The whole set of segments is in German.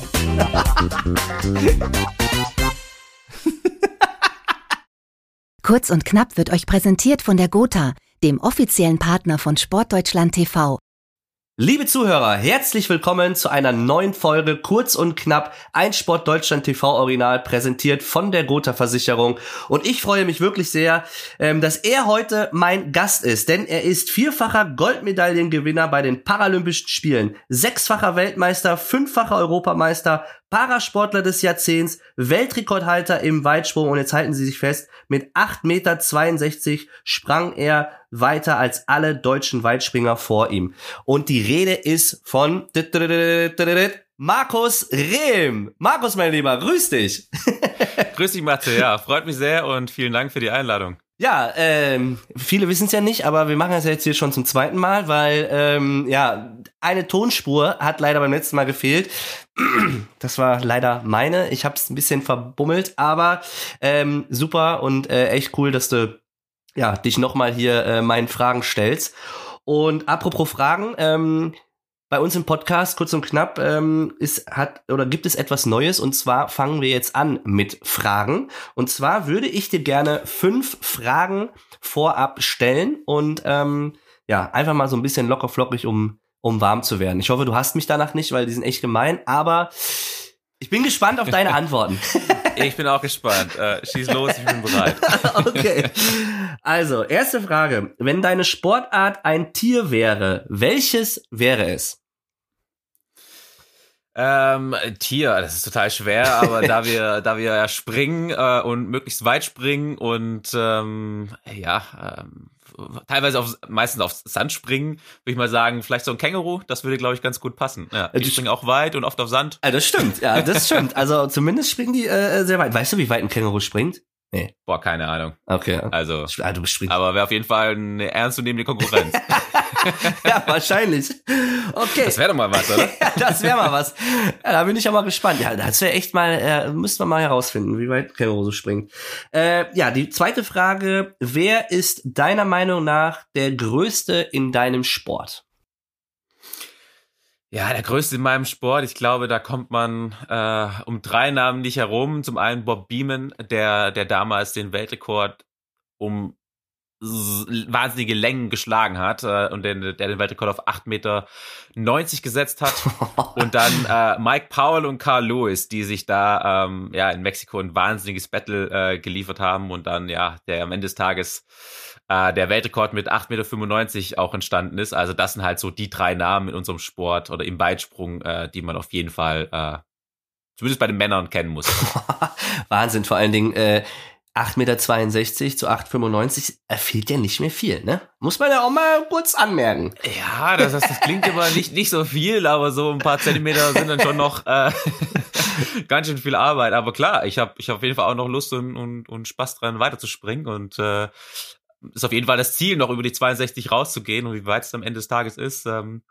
Kurz und knapp wird euch präsentiert von der Gotha, dem offiziellen Partner von Sportdeutschland TV. Liebe Zuhörer, herzlich willkommen zu einer neuen Folge Kurz und Knapp, ein Sport Deutschland TV Original, präsentiert von der Gotha Versicherung. Und ich freue mich wirklich sehr, ähm, dass er heute mein Gast ist, denn er ist vierfacher Goldmedaillengewinner bei den Paralympischen Spielen, sechsfacher Weltmeister, fünffacher Europameister, Parasportler des Jahrzehnts, Weltrekordhalter im Weitsprung und jetzt halten Sie sich fest, mit 8,62 Meter sprang er weiter als alle deutschen Weitspringer vor ihm. Und die Rede ist von Markus Rehm. Markus, mein Lieber, grüß dich. grüß dich, Matze. Ja, freut mich sehr und vielen Dank für die Einladung. Ja, ähm, viele wissen es ja nicht, aber wir machen das jetzt hier schon zum zweiten Mal, weil ähm, ja eine Tonspur hat leider beim letzten Mal gefehlt. Das war leider meine. Ich habe es ein bisschen verbummelt, aber ähm, super und äh, echt cool, dass du ja dich nochmal hier äh, meinen Fragen stellst. Und apropos Fragen, ähm, bei uns im Podcast kurz und knapp ähm, ist hat oder gibt es etwas Neues und zwar fangen wir jetzt an mit Fragen und zwar würde ich dir gerne fünf Fragen vorab stellen und ähm, ja einfach mal so ein bisschen locker flockig um um warm zu werden. Ich hoffe, du hast mich danach nicht, weil die sind echt gemein, aber ich bin gespannt auf deine Antworten. Ich bin auch gespannt. Äh, schieß los, ich bin bereit. okay. Also, erste Frage. Wenn deine Sportart ein Tier wäre, welches wäre es? Ähm, Tier, das ist total schwer, aber da wir, da wir ja springen äh, und möglichst weit springen und ähm, ja, ähm, teilweise auf, meistens auf Sand springen, würde ich mal sagen, vielleicht so ein Känguru, das würde, glaube ich, ganz gut passen. Ja, die springen auch weit und oft auf Sand. Ja, das stimmt, ja, das stimmt. Also zumindest springen die äh, sehr weit. Weißt du, wie weit ein Känguru springt? Nee. Boah, keine Ahnung. Okay. Also, ah, du springst. aber wäre auf jeden Fall eine ernstzunehmende Konkurrenz. ja, wahrscheinlich. Okay. Das wäre doch mal was, oder? ja, das wäre mal was. Ja, da bin ich aber gespannt. Ja, das wäre echt mal, äh, müsste man mal herausfinden, wie weit so springt. Äh, ja, die zweite Frage. Wer ist deiner Meinung nach der Größte in deinem Sport? Ja, der größte in meinem Sport. Ich glaube, da kommt man äh, um drei Namen nicht herum. Zum einen Bob Beeman, der, der damals den Weltrekord um wahnsinnige Längen geschlagen hat äh, und den, der den Weltrekord auf 8,90 Meter gesetzt hat. und dann äh, Mike Powell und Carl Lewis, die sich da ähm, ja in Mexiko ein wahnsinniges Battle äh, geliefert haben und dann ja der am Ende des Tages äh, der Weltrekord mit 8,95 Meter auch entstanden ist. Also das sind halt so die drei Namen in unserem Sport oder im Weitsprung, äh, die man auf jeden Fall äh, zumindest bei den Männern kennen muss. Wahnsinn, vor allen Dingen äh, 8,62 Meter zu 8,95 er fehlt ja nicht mehr viel, ne? Muss man ja auch mal kurz anmerken. Ja, das, das, das klingt immer nicht, nicht so viel, aber so ein paar Zentimeter sind dann schon noch äh, ganz schön viel Arbeit. Aber klar, ich habe ich hab auf jeden Fall auch noch Lust und, und, und Spaß dran, weiterzuspringen. Und äh, ist auf jeden Fall das Ziel, noch über die 62 rauszugehen. Und wie weit es am Ende des Tages ist, ähm,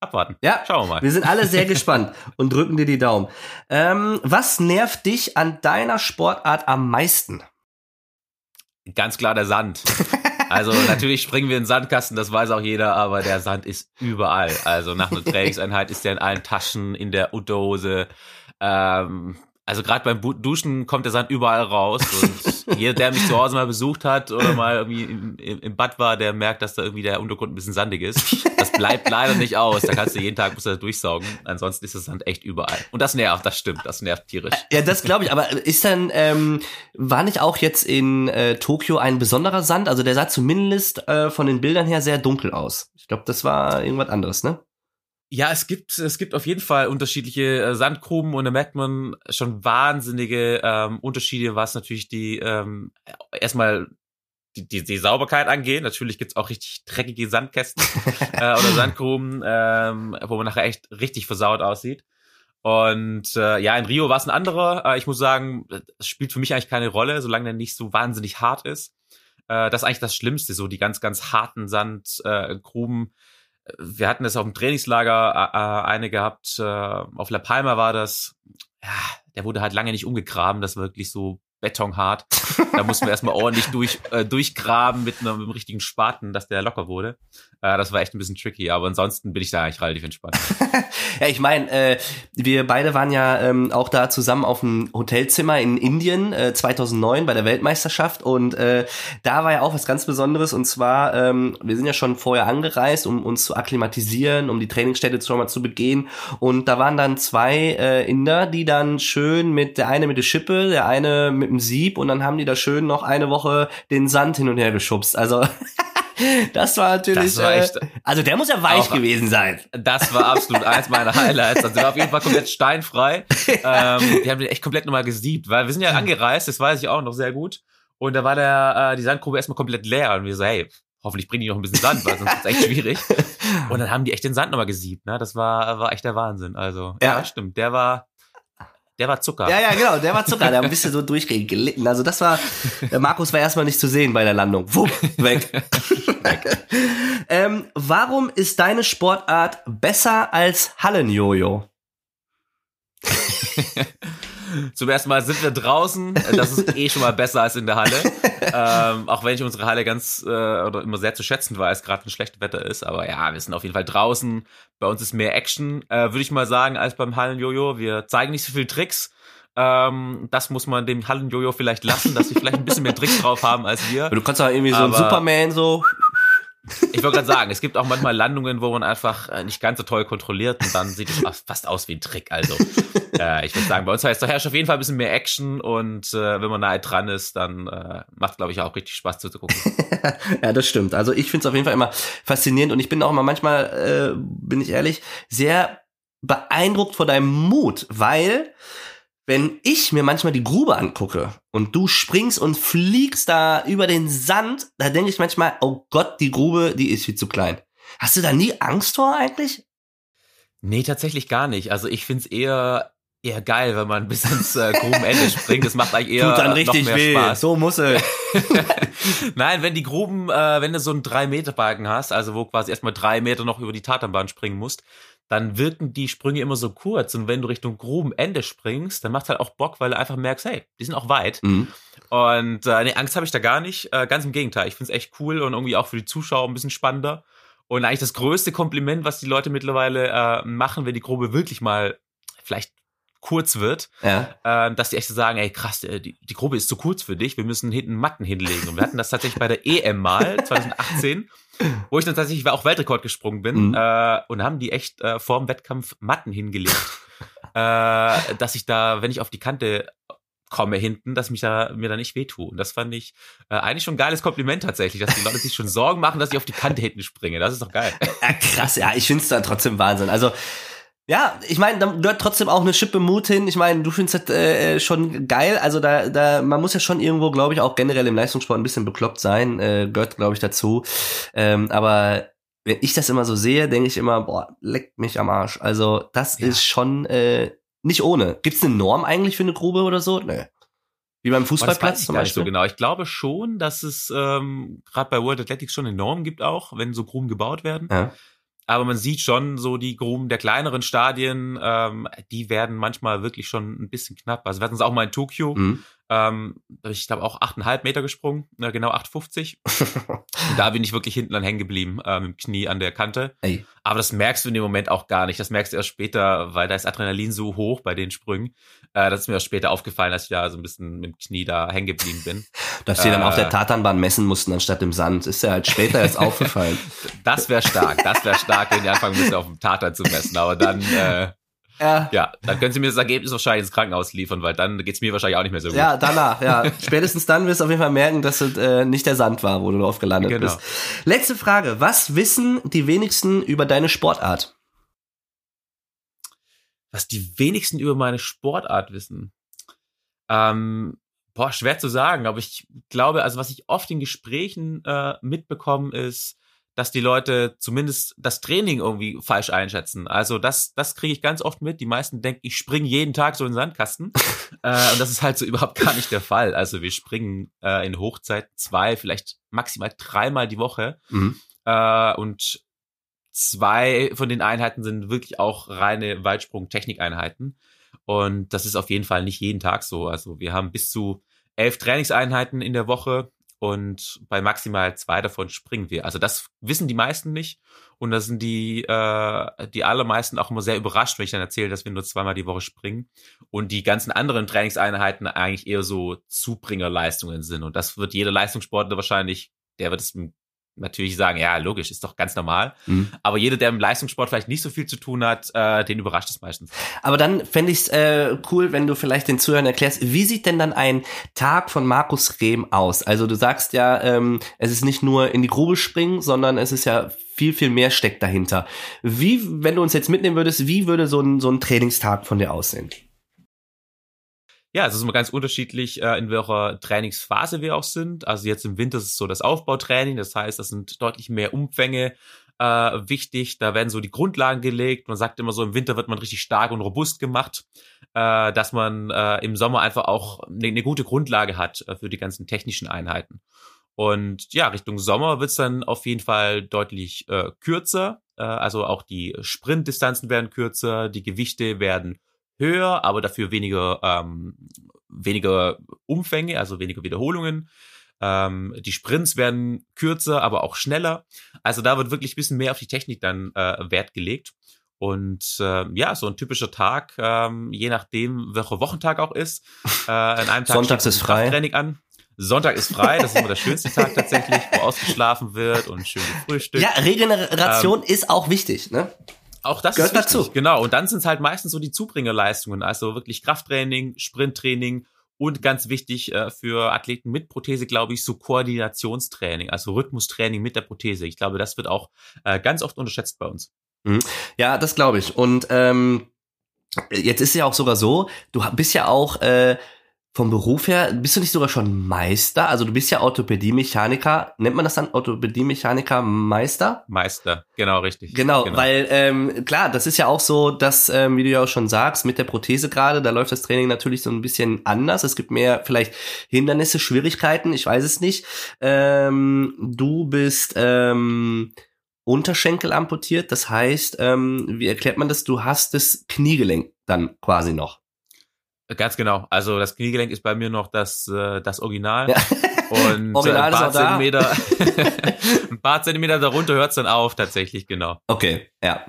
abwarten. Ja, schauen wir mal. Wir sind alle sehr gespannt und drücken dir die Daumen. Ähm, was nervt dich an deiner Sportart am meisten? Ganz klar der Sand. Also natürlich springen wir in den Sandkasten, das weiß auch jeder, aber der Sand ist überall. Also nach einer Trainingseinheit ist der in allen Taschen, in der Unterhose. Ähm, also gerade beim Duschen kommt der Sand überall raus und jeder, der mich zu Hause mal besucht hat oder mal irgendwie im, im, Bad war, der merkt, dass da irgendwie der Untergrund ein bisschen sandig ist. Das bleibt leider nicht aus. Da kannst du jeden Tag musst du das durchsaugen. Ansonsten ist der Sand echt überall. Und das nervt, das stimmt, das nervt tierisch. Ja, das glaube ich. Aber ist dann, ähm, war nicht auch jetzt in äh, Tokio ein besonderer Sand? Also der sah zumindest äh, von den Bildern her sehr dunkel aus. Ich glaube, das war irgendwas anderes, ne? Ja, es gibt, es gibt auf jeden Fall unterschiedliche äh, Sandgruben und da merkt man schon wahnsinnige ähm, Unterschiede, was natürlich die ähm, erstmal die, die, die Sauberkeit angeht. Natürlich gibt's auch richtig dreckige Sandkästen äh, oder Sandgruben, ähm, wo man nachher echt richtig versaut aussieht. Und äh, ja, in Rio war es ein anderer. Äh, ich muss sagen, es spielt für mich eigentlich keine Rolle, solange der nicht so wahnsinnig hart ist. Äh, das ist eigentlich das Schlimmste, so die ganz, ganz harten Sandgruben. Äh, wir hatten das auf dem Trainingslager äh, äh, eine gehabt, äh, auf La Palma war das. Ja, der wurde halt lange nicht umgegraben. Das war wirklich so betonhart. Da mussten wir erstmal ordentlich durch, äh, durchgraben mit einem, mit einem richtigen Spaten, dass der locker wurde. Äh, das war echt ein bisschen tricky, aber ansonsten bin ich da eigentlich relativ entspannt. ja, ich meine, äh, wir beide waren ja ähm, auch da zusammen auf dem Hotelzimmer in Indien äh, 2009 bei der Weltmeisterschaft und äh, da war ja auch was ganz Besonderes und zwar, ähm, wir sind ja schon vorher angereist, um uns zu akklimatisieren, um die Trainingsstätte schon mal zu begehen und da waren dann zwei äh, Inder, die dann schön mit, der eine mit der Schippe, der eine mit dem Sieb und dann haben die da schön noch eine Woche den Sand hin und her geschubst. Also das war natürlich. Das war echt, äh, also der muss ja weich auch, gewesen sein. Das war absolut eins meiner Highlights. Also der war auf jeden Fall komplett steinfrei. ähm, die haben den echt komplett nochmal gesiebt, weil wir sind ja angereist, das weiß ich auch noch sehr gut. Und da war der äh, die Sandgrube erstmal komplett leer und wir so, hey, hoffentlich bringen die noch ein bisschen Sand, weil sonst ist es echt schwierig. Und dann haben die echt den Sand nochmal gesiebt, ne? Das war, war echt der Wahnsinn. Also, ja, ja stimmt. Der war, der war Zucker. Ja, ja, genau, der war Zucker. Der hat ein bisschen so durchgelitten. Also das war, der Markus war erstmal nicht zu sehen bei der Landung. Wupp, weg. weg. ähm, warum ist deine Sportart besser als Hallenjojo? Zum ersten Mal sind wir draußen. Das ist eh schon mal besser als in der Halle. ähm, auch wenn ich unsere Halle ganz äh, oder immer sehr zu schätzen weiß, gerade wenn schlechtes Wetter ist. Aber ja, wir sind auf jeden Fall draußen. Bei uns ist mehr Action, äh, würde ich mal sagen, als beim Hallenjojo. Wir zeigen nicht so viel Tricks. Ähm, das muss man dem Hallenjojo vielleicht lassen, dass sie vielleicht ein bisschen mehr Tricks drauf haben als wir. Du kannst auch irgendwie so ein Superman so ich wollte gerade sagen, es gibt auch manchmal Landungen, wo man einfach äh, nicht ganz so toll kontrolliert und dann sieht es fast aus wie ein Trick. Also äh, ich würde sagen, bei uns heißt da herrscht auf jeden Fall ein bisschen mehr Action und äh, wenn man nahe dran ist, dann äh, macht, glaube ich, auch richtig Spaß zuzugucken. ja, das stimmt. Also ich finde es auf jeden Fall immer faszinierend und ich bin auch immer manchmal, äh, bin ich ehrlich, sehr beeindruckt vor deinem Mut, weil wenn ich mir manchmal die Grube angucke und du springst und fliegst da über den Sand, da denke ich manchmal, oh Gott, die Grube, die ist viel zu klein. Hast du da nie Angst vor eigentlich? Nee, tatsächlich gar nicht. Also ich find's eher eher geil, wenn man bis ins äh, Grubenende springt. Das macht eigentlich eher Tut dann richtig noch mehr weh. Spaß. So muss es. Nein, wenn die Gruben, äh, wenn du so einen drei Meter Balken hast, also wo quasi erstmal drei Meter noch über die Tatanbahn springen musst, dann wirken die Sprünge immer so kurz. Und wenn du Richtung Grubenende springst, dann macht halt auch Bock, weil du einfach merkst, hey, die sind auch weit. Mhm. Und äh, nee, Angst habe ich da gar nicht. Äh, ganz im Gegenteil. Ich finde es echt cool und irgendwie auch für die Zuschauer ein bisschen spannender. Und eigentlich das größte Kompliment, was die Leute mittlerweile äh, machen, wenn die Grube wirklich mal vielleicht kurz wird, ja. äh, dass die echt so sagen, ey krass, äh, die, die Grube ist zu kurz für dich, wir müssen hinten Matten hinlegen. Und wir hatten das tatsächlich bei der EM mal 2018, wo ich dann tatsächlich auch Weltrekord gesprungen bin mhm. äh, und haben die echt äh, vor dem Wettkampf Matten hingelegt, äh, dass ich da, wenn ich auf die Kante komme hinten, dass mich da mir da nicht wehtue. Und das fand ich äh, eigentlich schon ein geiles Kompliment tatsächlich, dass die Leute sich schon Sorgen machen, dass ich auf die Kante hinten springe. Das ist doch geil. Ja, krass, ja, ich finde es dann trotzdem Wahnsinn. Also ja, ich meine, da gehört trotzdem auch eine Schippe Mut hin. Ich meine, du findest das äh, schon geil. Also da, da, man muss ja schon irgendwo, glaube ich, auch generell im Leistungssport ein bisschen bekloppt sein. Äh, gehört, glaube ich, dazu. Ähm, aber wenn ich das immer so sehe, denke ich immer, boah, leckt mich am Arsch. Also das ja. ist schon äh, nicht ohne. Gibt's eine Norm eigentlich für eine Grube oder so? Nö. Wie beim Fußballplatz zum Beispiel? so genau. Ich glaube schon, dass es ähm, gerade bei World Athletics schon eine Norm gibt auch, wenn so Gruben gebaut werden. Ja aber man sieht schon so die Gruben der kleineren Stadien, ähm, die werden manchmal wirklich schon ein bisschen knapp. Also wir hatten es auch mal in Tokio, mhm. Ähm, ich glaube auch 8,5 Meter gesprungen, äh, genau 8,50. da bin ich wirklich hinten dann hängen geblieben, äh, mit dem Knie an der Kante. Ey. Aber das merkst du in dem Moment auch gar nicht. Das merkst du erst später, weil da ist Adrenalin so hoch bei den Sprüngen. Äh, das ist mir erst später aufgefallen, dass ich da so ein bisschen mit dem Knie da hängen geblieben bin. Dass sie äh, dann auf der Tatanbahn messen mussten anstatt im Sand. Ist ja halt später erst aufgefallen. Das wäre stark. Das wäre stark, wenn die anfangen müssen, auf dem Tatan zu messen. Aber dann, äh, ja. ja, dann können sie mir das Ergebnis wahrscheinlich ins Krankenhaus liefern, weil dann geht's mir wahrscheinlich auch nicht mehr so gut. Ja, danach, ja. Spätestens dann wirst du auf jeden Fall merken, dass es äh, nicht der Sand war, wo du drauf gelandet genau. bist. Letzte Frage. Was wissen die wenigsten über deine Sportart? Was die wenigsten über meine Sportart wissen? Ähm, boah, schwer zu sagen, aber ich glaube, also was ich oft in Gesprächen äh, mitbekomme, ist, dass die Leute zumindest das Training irgendwie falsch einschätzen. Also das, das kriege ich ganz oft mit. Die meisten denken, ich springe jeden Tag so in den Sandkasten. äh, und das ist halt so überhaupt gar nicht der Fall. Also wir springen äh, in Hochzeit zwei, vielleicht maximal dreimal die Woche. Mhm. Äh, und zwei von den Einheiten sind wirklich auch reine Weitsprung-Technikeinheiten. Und das ist auf jeden Fall nicht jeden Tag so. Also wir haben bis zu elf Trainingseinheiten in der Woche und bei maximal zwei davon springen wir. Also das wissen die meisten nicht. Und da sind die äh, die allermeisten auch immer sehr überrascht, wenn ich dann erzähle, dass wir nur zweimal die Woche springen. Und die ganzen anderen Trainingseinheiten eigentlich eher so Zubringerleistungen sind. Und das wird jeder Leistungssportler wahrscheinlich, der wird es natürlich sagen, ja, logisch, ist doch ganz normal. Mhm. Aber jeder, der im Leistungssport vielleicht nicht so viel zu tun hat, äh, den überrascht es meistens. Aber dann fände ich es äh, cool, wenn du vielleicht den Zuhörern erklärst, wie sieht denn dann ein Tag von Markus Rehm aus? Also du sagst ja, ähm, es ist nicht nur in die Grube springen, sondern es ist ja viel, viel mehr steckt dahinter. Wie, wenn du uns jetzt mitnehmen würdest, wie würde so ein, so ein Trainingstag von dir aussehen? Ja, es ist immer ganz unterschiedlich, äh, in welcher Trainingsphase wir auch sind. Also jetzt im Winter ist es so das Aufbautraining, das heißt, das sind deutlich mehr Umfänge äh, wichtig. Da werden so die Grundlagen gelegt. Man sagt immer so, im Winter wird man richtig stark und robust gemacht, äh, dass man äh, im Sommer einfach auch eine, eine gute Grundlage hat äh, für die ganzen technischen Einheiten. Und ja, Richtung Sommer wird's dann auf jeden Fall deutlich äh, kürzer. Äh, also auch die Sprintdistanzen werden kürzer, die Gewichte werden höher, aber dafür weniger, ähm, weniger Umfänge, also weniger Wiederholungen. Ähm, die Sprints werden kürzer, aber auch schneller. Also da wird wirklich ein bisschen mehr auf die Technik dann äh, Wert gelegt. Und äh, ja, so ein typischer Tag, ähm, je nachdem, welcher Wochentag auch ist. Äh, an einem Tag Sonntags ist frei. Training an. Sonntag ist frei, das ist immer der schönste Tag tatsächlich, wo ausgeschlafen wird und schön gefrühstückt. Ja, Regeneration ähm, ist auch wichtig, ne? Auch das gehört dazu. Genau. Und dann sind es halt meistens so die Zubringerleistungen, also wirklich Krafttraining, Sprinttraining und ganz wichtig äh, für Athleten mit Prothese, glaube ich, so Koordinationstraining, also Rhythmustraining mit der Prothese. Ich glaube, das wird auch äh, ganz oft unterschätzt bei uns. Mhm. Ja, das glaube ich. Und ähm, jetzt ist ja auch sogar so, du bist ja auch äh, vom Beruf her, bist du nicht sogar schon Meister? Also du bist ja Orthopädie-Mechaniker. Nennt man das dann Orthopädie-Mechaniker Meister? Meister, genau, richtig. Genau, genau. weil ähm, klar, das ist ja auch so, dass, ähm, wie du ja auch schon sagst, mit der Prothese gerade, da läuft das Training natürlich so ein bisschen anders. Es gibt mehr vielleicht Hindernisse, Schwierigkeiten, ich weiß es nicht. Ähm, du bist ähm, Unterschenkel amputiert, das heißt, ähm, wie erklärt man das? Du hast das Kniegelenk dann quasi noch. Ganz genau. Also das Kniegelenk ist bei mir noch das, äh, das Original. Ja. Und Original äh, ein paar Zentimeter, ein paar Zentimeter darunter hört es dann auf, tatsächlich, genau. Okay, ja.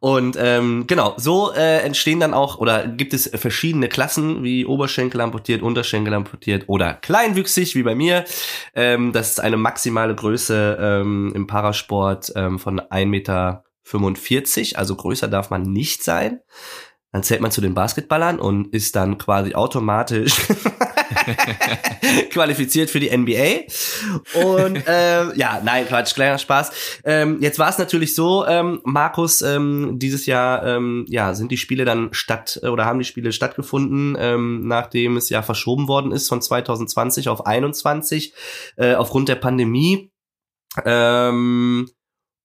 Und ähm, genau, so äh, entstehen dann auch, oder gibt es verschiedene Klassen, wie Oberschenkel amputiert, Unterschenkel amputiert oder kleinwüchsig, wie bei mir. Ähm, das ist eine maximale Größe ähm, im Parasport ähm, von 1,45 Meter, also größer darf man nicht sein. Dann zählt man zu den Basketballern und ist dann quasi automatisch qualifiziert für die NBA. Und äh, ja, nein, Quatsch, kleiner Spaß. Ähm, jetzt war es natürlich so, ähm, Markus, ähm, dieses Jahr ähm, ja sind die Spiele dann statt oder haben die Spiele stattgefunden, ähm, nachdem es ja verschoben worden ist von 2020 auf 21 äh, aufgrund der Pandemie. Ähm,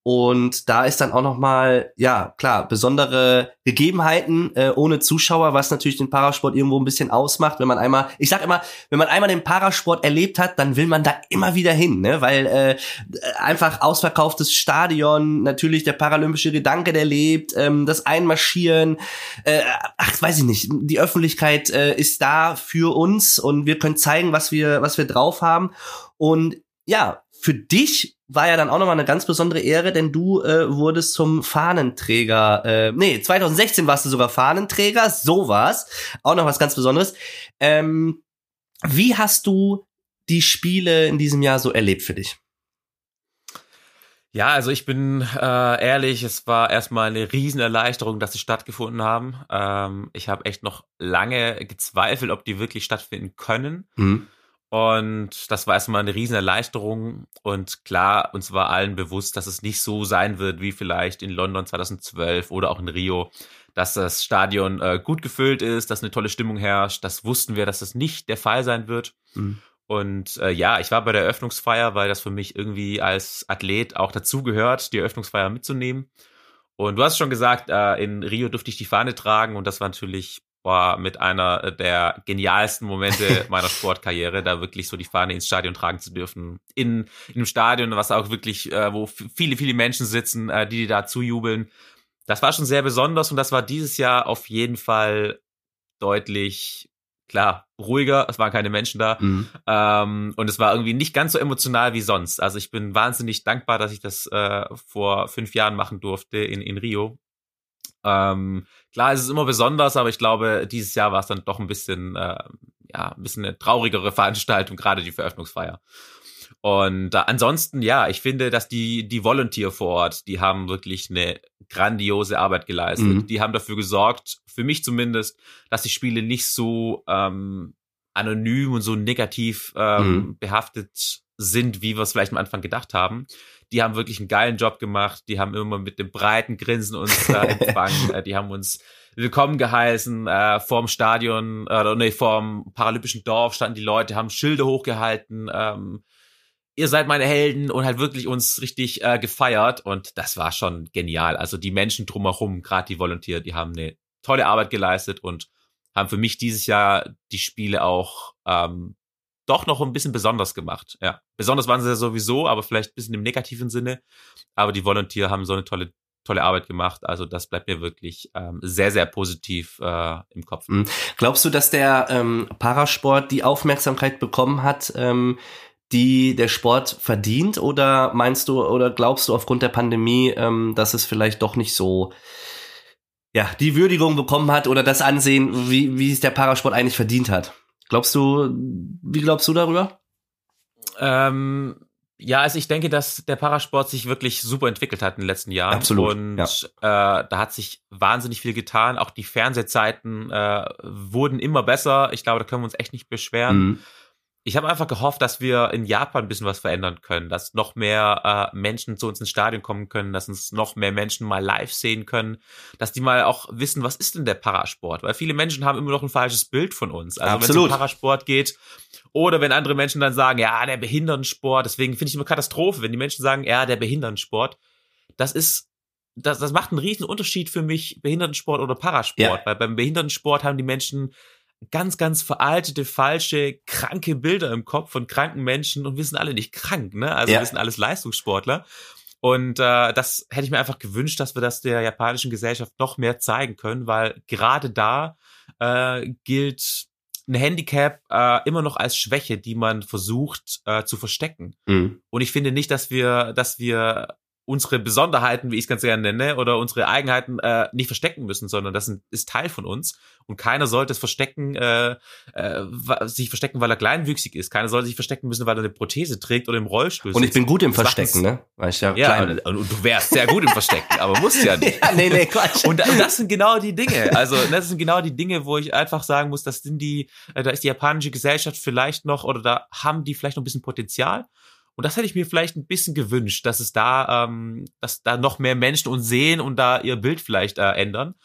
und da ist dann auch noch mal, ja klar, besondere Gegebenheiten äh, ohne Zuschauer, was natürlich den Parasport irgendwo ein bisschen ausmacht. Wenn man einmal, ich sag immer, wenn man einmal den Parasport erlebt hat, dann will man da immer wieder hin, ne? weil äh, einfach ausverkauftes Stadion, natürlich der paralympische Gedanke, der lebt, ähm, das Einmarschieren, äh, ach, weiß ich nicht, die Öffentlichkeit äh, ist da für uns und wir können zeigen, was wir, was wir drauf haben. Und ja, für dich war ja dann auch nochmal eine ganz besondere Ehre, denn du äh, wurdest zum Fahnenträger, äh, nee, 2016 warst du sogar Fahnenträger, so war's. Auch noch was ganz Besonderes. Ähm, wie hast du die Spiele in diesem Jahr so erlebt für dich? Ja, also ich bin äh, ehrlich, es war erstmal eine Riesenerleichterung, dass sie stattgefunden haben. Ähm, ich habe echt noch lange gezweifelt, ob die wirklich stattfinden können. Mhm. Und das war erstmal eine riesen Erleichterung. Und klar, uns war allen bewusst, dass es nicht so sein wird wie vielleicht in London 2012 oder auch in Rio, dass das Stadion äh, gut gefüllt ist, dass eine tolle Stimmung herrscht. Das wussten wir, dass das nicht der Fall sein wird. Mhm. Und äh, ja, ich war bei der Eröffnungsfeier, weil das für mich irgendwie als Athlet auch dazugehört, die Eröffnungsfeier mitzunehmen. Und du hast schon gesagt, äh, in Rio durfte ich die Fahne tragen und das war natürlich war mit einer der genialsten Momente meiner Sportkarriere, da wirklich so die Fahne ins Stadion tragen zu dürfen. In, in einem Stadion, was auch wirklich, äh, wo viele, viele Menschen sitzen, äh, die, die da zujubeln. Das war schon sehr besonders und das war dieses Jahr auf jeden Fall deutlich klar, ruhiger, es waren keine Menschen da. Mhm. Ähm, und es war irgendwie nicht ganz so emotional wie sonst. Also ich bin wahnsinnig dankbar, dass ich das äh, vor fünf Jahren machen durfte in, in Rio. Ähm, klar, es ist immer besonders, aber ich glaube, dieses Jahr war es dann doch ein bisschen, äh, ja, ein bisschen eine traurigere Veranstaltung, gerade die Veröffnungsfeier. Und äh, ansonsten, ja, ich finde, dass die, die Volunteer vor Ort, die haben wirklich eine grandiose Arbeit geleistet. Mhm. Die haben dafür gesorgt, für mich zumindest, dass die Spiele nicht so ähm, anonym und so negativ ähm, mhm. behaftet sind, wie wir es vielleicht am Anfang gedacht haben. Die haben wirklich einen geilen Job gemacht. Die haben immer mit dem breiten Grinsen uns äh, empfangen. äh, die haben uns willkommen geheißen. Äh, vorm Stadion, äh, nee, vorm Paralympischen Dorf standen die Leute, haben Schilde hochgehalten. Ähm, ihr seid meine Helden und halt wirklich uns richtig äh, gefeiert und das war schon genial. Also die Menschen drumherum, gerade die Volunteer, die haben eine tolle Arbeit geleistet und haben für mich dieses Jahr die Spiele auch ähm, doch noch ein bisschen besonders gemacht. Ja, besonders waren sie ja sowieso, aber vielleicht ein bisschen im negativen Sinne. Aber die Volunteer haben so eine tolle tolle Arbeit gemacht. Also das bleibt mir wirklich ähm, sehr, sehr positiv äh, im Kopf. Mhm. Glaubst du, dass der ähm, Parasport die Aufmerksamkeit bekommen hat, ähm, die der Sport verdient? Oder meinst du oder glaubst du aufgrund der Pandemie, ähm, dass es vielleicht doch nicht so ja, die Würdigung bekommen hat oder das Ansehen, wie, wie es der Parasport eigentlich verdient hat? Glaubst du, wie glaubst du darüber? Ähm, ja, also ich denke, dass der Parasport sich wirklich super entwickelt hat in den letzten Jahren. Absolut. Und ja. äh, da hat sich wahnsinnig viel getan. Auch die Fernsehzeiten äh, wurden immer besser. Ich glaube, da können wir uns echt nicht beschweren. Mhm ich habe einfach gehofft, dass wir in Japan ein bisschen was verändern können, dass noch mehr äh, Menschen zu uns ins Stadion kommen können, dass uns noch mehr Menschen mal live sehen können, dass die mal auch wissen, was ist denn der Parasport? Weil viele Menschen haben immer noch ein falsches Bild von uns. Also wenn es um Parasport geht oder wenn andere Menschen dann sagen, ja, der Behindertensport, deswegen finde ich immer Katastrophe, wenn die Menschen sagen, ja, der Behindertensport, das ist das, das macht einen riesen Unterschied für mich, Behindertensport oder Parasport, ja. weil beim Behindertensport haben die Menschen ganz, ganz veraltete, falsche, kranke Bilder im Kopf von kranken Menschen und wir sind alle nicht krank, ne? Also ja. wir sind alles Leistungssportler. Und äh, das hätte ich mir einfach gewünscht, dass wir das der japanischen Gesellschaft noch mehr zeigen können, weil gerade da äh, gilt ein Handicap äh, immer noch als Schwäche, die man versucht äh, zu verstecken. Mhm. Und ich finde nicht, dass wir, dass wir unsere Besonderheiten, wie ich es ganz gerne nenne, oder unsere Eigenheiten äh, nicht verstecken müssen, sondern das ist Teil von uns. Und keiner sollte es verstecken, äh, äh, sich verstecken, weil er kleinwüchsig ist. Keiner sollte sich verstecken müssen, weil er eine Prothese trägt oder im Rollstuhl Und ich bin gut im Verstecken, ne? Weil ich ja, ja klein und, und, du wärst sehr gut im Verstecken, aber musst ja nicht. ja, nee, nee, Quatsch. Und, und, das sind genau die Dinge. Also das sind genau die Dinge, wo ich einfach sagen muss, das sind die, äh, da ist die japanische Gesellschaft vielleicht noch oder da haben die vielleicht noch ein bisschen Potenzial. Und das hätte ich mir vielleicht ein bisschen gewünscht, dass es da, ähm, dass da noch mehr Menschen uns sehen und da ihr Bild vielleicht äh, ändern.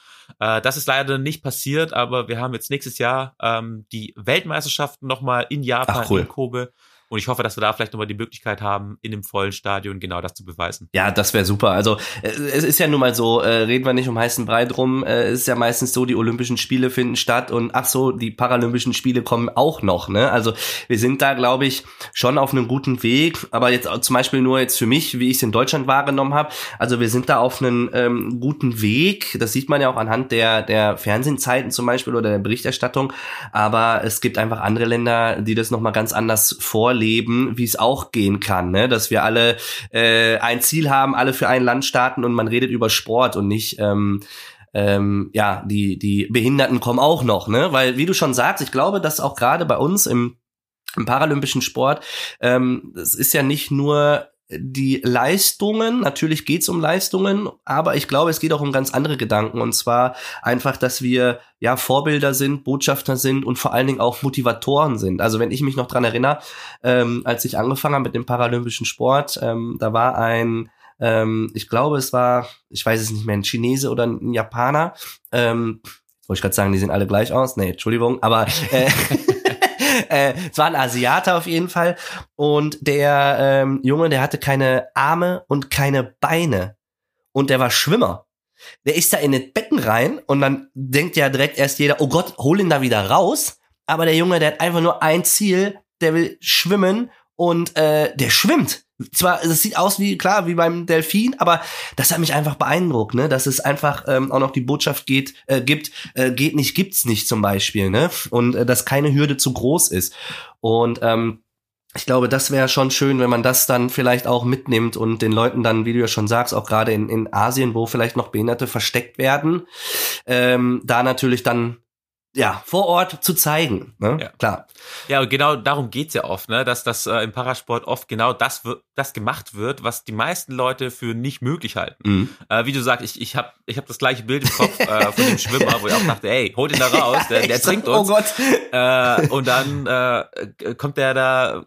Äh, das ist leider nicht passiert, aber wir haben jetzt nächstes Jahr ähm, die Weltmeisterschaften nochmal in Japan, Ach, cool. in Kobe. Und ich hoffe, dass wir da vielleicht nochmal die Möglichkeit haben, in dem vollen Stadion genau das zu beweisen. Ja, das wäre super. Also äh, es ist ja nun mal so, äh, reden wir nicht um heißen Brei drum. Äh, es ist ja meistens so, die Olympischen Spiele finden statt und ach so, die Paralympischen Spiele kommen auch noch. Ne? Also wir sind da, glaube ich, schon auf einem guten Weg. Aber jetzt zum Beispiel nur jetzt für mich, wie ich es in Deutschland wahrgenommen habe. Also wir sind da auf einem ähm, guten Weg. Das sieht man ja auch anhand der, der Fernsehzeiten zum Beispiel oder der Berichterstattung. Aber es gibt einfach andere Länder, die das nochmal ganz anders vorlegen leben, wie es auch gehen kann, ne? dass wir alle äh, ein Ziel haben, alle für ein Land starten und man redet über Sport und nicht ähm, ähm, ja, die, die Behinderten kommen auch noch, ne? Weil, wie du schon sagst, ich glaube, dass auch gerade bei uns im, im paralympischen Sport, ähm, es ist ja nicht nur die Leistungen, natürlich geht's um Leistungen, aber ich glaube, es geht auch um ganz andere Gedanken. Und zwar einfach, dass wir ja Vorbilder sind, Botschafter sind und vor allen Dingen auch Motivatoren sind. Also wenn ich mich noch dran erinnere, ähm, als ich angefangen habe mit dem paralympischen Sport, ähm, da war ein ähm, ich glaube, es war, ich weiß es nicht mehr, ein Chinese oder ein Japaner. Ähm, wollte ich gerade sagen, die sehen alle gleich aus. Nee, Entschuldigung, aber äh, äh, es war ein Asiater auf jeden Fall. Und der ähm, Junge, der hatte keine Arme und keine Beine. Und der war Schwimmer. Der ist da in das Becken rein und dann denkt ja direkt erst jeder, oh Gott, hol ihn da wieder raus. Aber der Junge, der hat einfach nur ein Ziel, der will schwimmen und äh, der schwimmt zwar, es sieht aus wie, klar, wie beim Delfin, aber das hat mich einfach beeindruckt, ne, dass es einfach ähm, auch noch die Botschaft geht, äh, gibt, äh, geht nicht, gibt's nicht zum Beispiel, ne, und äh, dass keine Hürde zu groß ist. Und ähm, ich glaube, das wäre schon schön, wenn man das dann vielleicht auch mitnimmt und den Leuten dann, wie du ja schon sagst, auch gerade in, in Asien, wo vielleicht noch Behinderte versteckt werden, ähm, da natürlich dann ja, vor Ort zu zeigen. Ne? Ja. Klar. Ja, und genau darum geht's ja oft, ne? dass das äh, im Parasport oft genau das, das gemacht wird, was die meisten Leute für nicht möglich halten. Mhm. Äh, wie du sagst, ich, ich habe ich hab das gleiche Bild im Kopf äh, von dem Schwimmer, wo ich auch dachte, ey, hol den da raus, der, der trinkt oh uns. Oh Gott. Äh, und dann äh, kommt der da,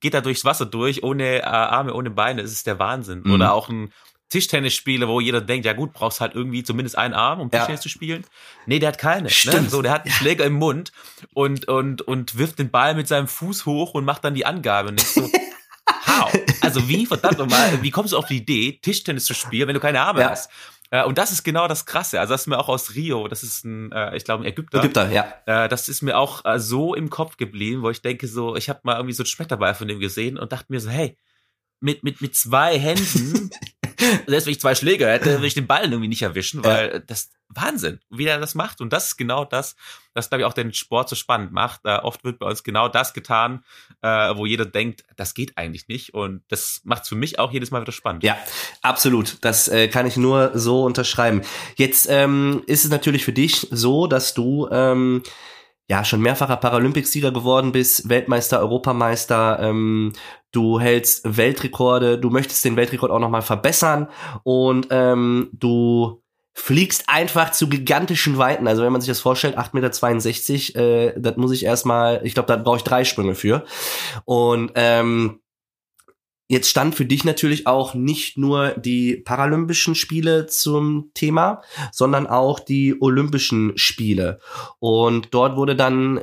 geht da durchs Wasser durch, ohne äh, Arme, ohne Beine. Es ist der Wahnsinn. Mhm. Oder auch ein Tischtennisspiele, wo jeder denkt, ja gut, brauchst halt irgendwie zumindest einen Arm, um Tischtennis ja. zu spielen. Nee, der hat keine. Ne? Stimmt. Ne? So, der hat einen Schläger im Mund und, und, und wirft den Ball mit seinem Fuß hoch und macht dann die Angabe. Und ich so, how? Also wie, verdammt nochmal, wie kommst du auf die Idee, Tischtennis zu spielen, wenn du keine Arme ja. hast? Und das ist genau das Krasse. Also das ist mir auch aus Rio, das ist ein, äh, ich glaube, ein Ägypter. Ägypter, ja. Äh, das ist mir auch äh, so im Kopf geblieben, wo ich denke so, ich habe mal irgendwie so ein Schmetterball von dem gesehen und dachte mir so, hey, mit, mit, mit zwei Händen selbst wenn ich zwei Schläge hätte, würde ich den Ball irgendwie nicht erwischen, weil ja. das Wahnsinn, wie er das macht. Und das ist genau das, was, glaube ich, auch den Sport so spannend macht. Äh, oft wird bei uns genau das getan, äh, wo jeder denkt, das geht eigentlich nicht. Und das macht es für mich auch jedes Mal wieder spannend. Ja, absolut. Das äh, kann ich nur so unterschreiben. Jetzt ähm, ist es natürlich für dich so, dass du ähm, ja schon mehrfacher Paralympicsieger geworden bist, Weltmeister, Europameister, ähm, du hältst Weltrekorde, du möchtest den Weltrekord auch nochmal verbessern und ähm, du fliegst einfach zu gigantischen Weiten. Also wenn man sich das vorstellt, 8,62 Meter, äh, das muss ich erstmal, ich glaube, da brauche ich drei Sprünge für. Und ähm, Jetzt stand für dich natürlich auch nicht nur die Paralympischen Spiele zum Thema, sondern auch die Olympischen Spiele. Und dort wurde dann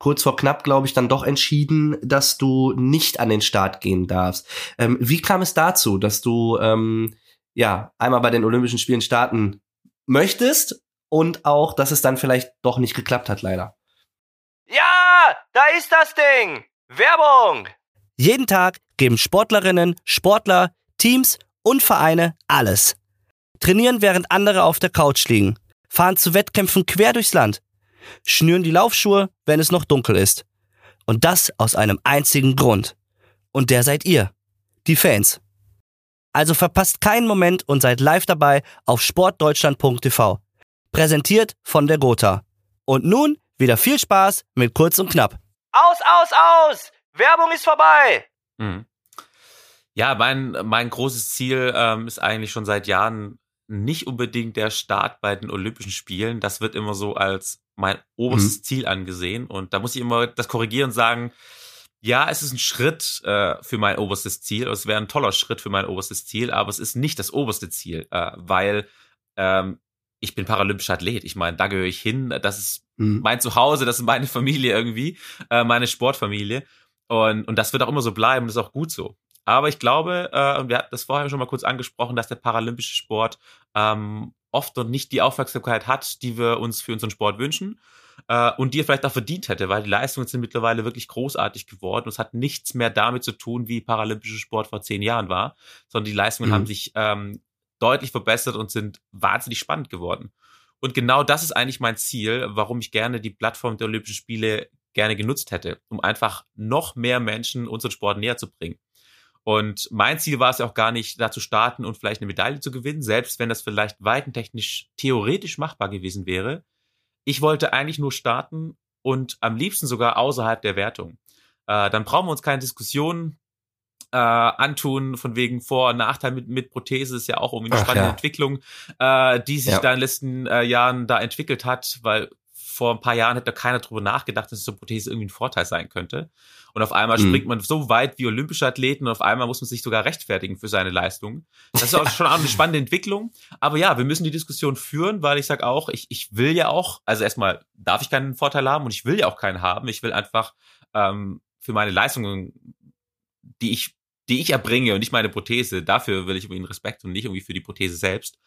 kurz vor knapp, glaube ich, dann doch entschieden, dass du nicht an den Start gehen darfst. Ähm, wie kam es dazu, dass du ähm, ja einmal bei den Olympischen Spielen starten möchtest und auch, dass es dann vielleicht doch nicht geklappt hat, leider? Ja, da ist das Ding. Werbung. Jeden Tag geben Sportlerinnen, Sportler, Teams und Vereine alles. Trainieren, während andere auf der Couch liegen. Fahren zu Wettkämpfen quer durchs Land schnüren die Laufschuhe, wenn es noch dunkel ist. Und das aus einem einzigen Grund. Und der seid ihr, die Fans. Also verpasst keinen Moment und seid live dabei auf sportdeutschland.tv. Präsentiert von der Gotha. Und nun wieder viel Spaß mit Kurz und Knapp. Aus, aus, aus! Werbung ist vorbei! Mhm. Ja, mein, mein großes Ziel ähm, ist eigentlich schon seit Jahren nicht unbedingt der Start bei den Olympischen Spielen. Das wird immer so als mein oberstes mhm. Ziel angesehen. Und da muss ich immer das korrigieren und sagen, ja, es ist ein Schritt äh, für mein oberstes Ziel. Es wäre ein toller Schritt für mein oberstes Ziel, aber es ist nicht das oberste Ziel, äh, weil ähm, ich bin paralympischer Athlet. Ich meine, da gehöre ich hin. Das ist mhm. mein Zuhause, das ist meine Familie irgendwie, äh, meine Sportfamilie. Und, und das wird auch immer so bleiben. Das ist auch gut so. Aber ich glaube, äh, und wir hatten das vorher schon mal kurz angesprochen, dass der paralympische Sport ähm, oft noch nicht die Aufmerksamkeit hat, die wir uns für unseren Sport wünschen äh, und die er vielleicht auch verdient hätte, weil die Leistungen sind mittlerweile wirklich großartig geworden. Und es hat nichts mehr damit zu tun, wie paralympischer Sport vor zehn Jahren war, sondern die Leistungen mhm. haben sich ähm, deutlich verbessert und sind wahnsinnig spannend geworden. Und genau das ist eigentlich mein Ziel, warum ich gerne die Plattform der Olympischen Spiele gerne genutzt hätte, um einfach noch mehr Menschen unseren Sport näher zu bringen. Und mein Ziel war es ja auch gar nicht, da zu starten und vielleicht eine Medaille zu gewinnen, selbst wenn das vielleicht weitentechnisch theoretisch machbar gewesen wäre. Ich wollte eigentlich nur starten und am liebsten sogar außerhalb der Wertung. Äh, dann brauchen wir uns keine Diskussionen äh, antun, von wegen Vor- und Nachteil mit, mit Prothese ist ja auch irgendwie eine Ach, spannende ja. Entwicklung, äh, die sich ja. da in den letzten äh, Jahren da entwickelt hat, weil vor ein paar Jahren hätte keiner drüber nachgedacht, dass so eine Prothese irgendwie ein Vorteil sein könnte. Und auf einmal mhm. springt man so weit wie olympische Athleten und auf einmal muss man sich sogar rechtfertigen für seine Leistungen. Das ist auch schon auch eine spannende Entwicklung. Aber ja, wir müssen die Diskussion führen, weil ich sage auch, ich, ich will ja auch, also erstmal darf ich keinen Vorteil haben und ich will ja auch keinen haben. Ich will einfach ähm, für meine Leistungen, die ich die ich erbringe und nicht meine Prothese, dafür will ich irgendwie Respekt und nicht irgendwie für die Prothese selbst.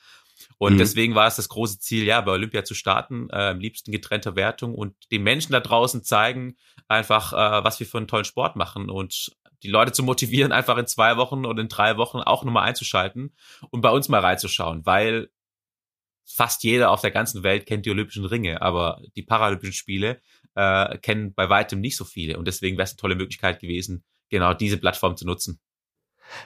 Und mhm. deswegen war es das große Ziel, ja, bei Olympia zu starten, äh, am liebsten getrennte Wertung und den Menschen da draußen zeigen einfach, äh, was wir für einen tollen Sport machen und die Leute zu motivieren, einfach in zwei Wochen oder in drei Wochen auch nochmal einzuschalten und bei uns mal reinzuschauen, weil fast jeder auf der ganzen Welt kennt die Olympischen Ringe, aber die Paralympischen Spiele äh, kennen bei weitem nicht so viele. Und deswegen wäre es eine tolle Möglichkeit gewesen, genau diese Plattform zu nutzen.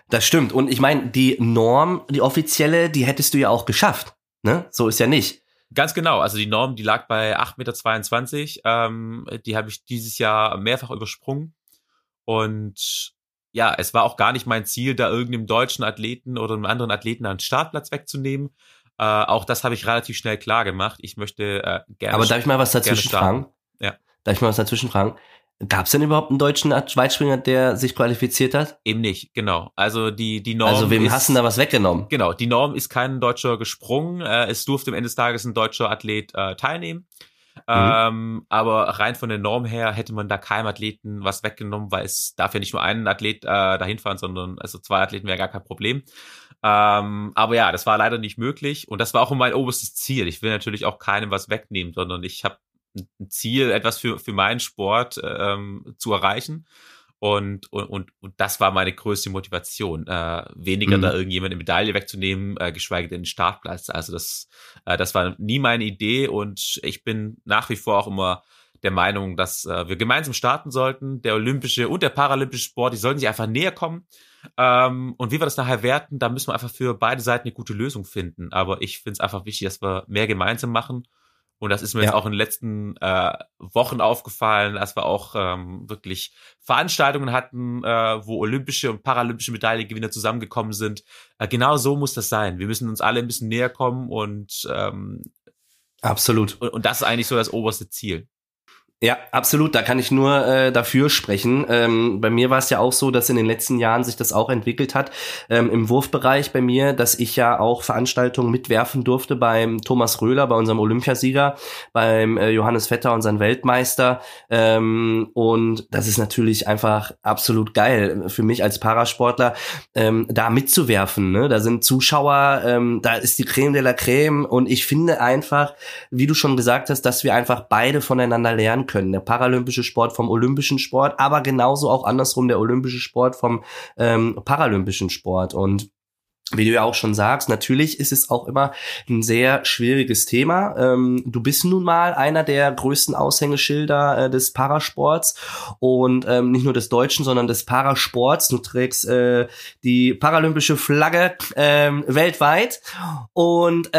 Das stimmt. Und ich meine, die Norm, die offizielle, die hättest du ja auch geschafft. Ne? So ist ja nicht. Ganz genau. Also die Norm, die lag bei 8,22 Meter. Ähm, die habe ich dieses Jahr mehrfach übersprungen. Und ja, es war auch gar nicht mein Ziel, da irgendeinem deutschen Athleten oder einem anderen Athleten einen Startplatz wegzunehmen. Äh, auch das habe ich relativ schnell klar gemacht. Ich möchte äh, gerne. Aber darf ich mal was dazwischen fragen? Ja. Darf ich mal was dazwischen fragen? Gab es denn überhaupt einen deutschen Weitspringer, der sich qualifiziert hat? Eben nicht, genau. Also die, die Norm. Also wem ist, hast du da was weggenommen? Genau, die Norm ist kein Deutscher gesprungen. Äh, es durfte am Ende des Tages ein deutscher Athlet äh, teilnehmen. Mhm. Ähm, aber rein von der Norm her hätte man da keinem Athleten was weggenommen, weil es darf ja nicht nur einen Athlet äh, dahin fahren, sondern also zwei Athleten wäre gar kein Problem. Ähm, aber ja, das war leider nicht möglich und das war auch mein oberstes Ziel. Ich will natürlich auch keinem was wegnehmen, sondern ich habe ein Ziel, etwas für, für meinen Sport ähm, zu erreichen. Und, und, und, und das war meine größte Motivation, äh, weniger mhm. da irgendjemand eine Medaille wegzunehmen, äh, geschweige denn den Startplatz. Also das, äh, das war nie meine Idee und ich bin nach wie vor auch immer der Meinung, dass äh, wir gemeinsam starten sollten. Der olympische und der paralympische Sport, die sollten sich einfach näher kommen. Ähm, und wie wir das nachher werten, da müssen wir einfach für beide Seiten eine gute Lösung finden. Aber ich finde es einfach wichtig, dass wir mehr gemeinsam machen und das ist mir ja. jetzt auch in den letzten äh, Wochen aufgefallen, dass wir auch ähm, wirklich Veranstaltungen hatten, äh, wo olympische und paralympische Medaillengewinner zusammengekommen sind. Äh, genau so muss das sein. Wir müssen uns alle ein bisschen näher kommen und ähm, absolut. Und, und das ist eigentlich so das oberste Ziel. Ja, absolut. Da kann ich nur äh, dafür sprechen. Ähm, bei mir war es ja auch so, dass in den letzten Jahren sich das auch entwickelt hat. Ähm, Im Wurfbereich bei mir, dass ich ja auch Veranstaltungen mitwerfen durfte beim Thomas Röhler, bei unserem Olympiasieger, beim äh, Johannes Vetter, unseren Weltmeister. Ähm, und das ist natürlich einfach absolut geil für mich als Parasportler, ähm, da mitzuwerfen. Ne? Da sind Zuschauer, ähm, da ist die Creme de la Creme. Und ich finde einfach, wie du schon gesagt hast, dass wir einfach beide voneinander lernen können. Der paralympische Sport vom olympischen Sport, aber genauso auch andersrum der olympische Sport vom ähm, paralympischen Sport. Und wie du ja auch schon sagst, natürlich ist es auch immer ein sehr schwieriges Thema. Ähm, du bist nun mal einer der größten Aushängeschilder äh, des Parasports und ähm, nicht nur des Deutschen, sondern des Parasports. Du trägst äh, die paralympische Flagge ähm, weltweit und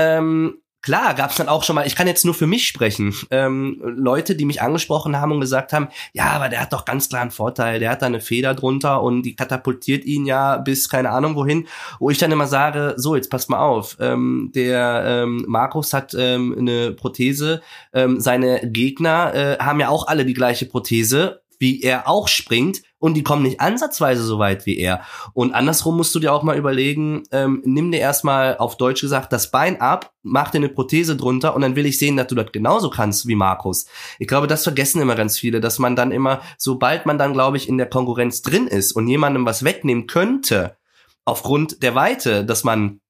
Klar, gab es dann auch schon mal, ich kann jetzt nur für mich sprechen, ähm, Leute, die mich angesprochen haben und gesagt haben, ja, aber der hat doch ganz klar einen Vorteil, der hat da eine Feder drunter und die katapultiert ihn ja bis keine Ahnung wohin, wo ich dann immer sage, so, jetzt passt mal auf, ähm, der ähm, Markus hat ähm, eine Prothese, ähm, seine Gegner äh, haben ja auch alle die gleiche Prothese, wie er auch springt und die kommen nicht ansatzweise so weit wie er. Und andersrum musst du dir auch mal überlegen, ähm, nimm dir erstmal auf Deutsch gesagt das Bein ab, mach dir eine Prothese drunter und dann will ich sehen, dass du das genauso kannst wie Markus. Ich glaube, das vergessen immer ganz viele, dass man dann immer, sobald man dann, glaube ich, in der Konkurrenz drin ist und jemandem was wegnehmen könnte, aufgrund der Weite, dass man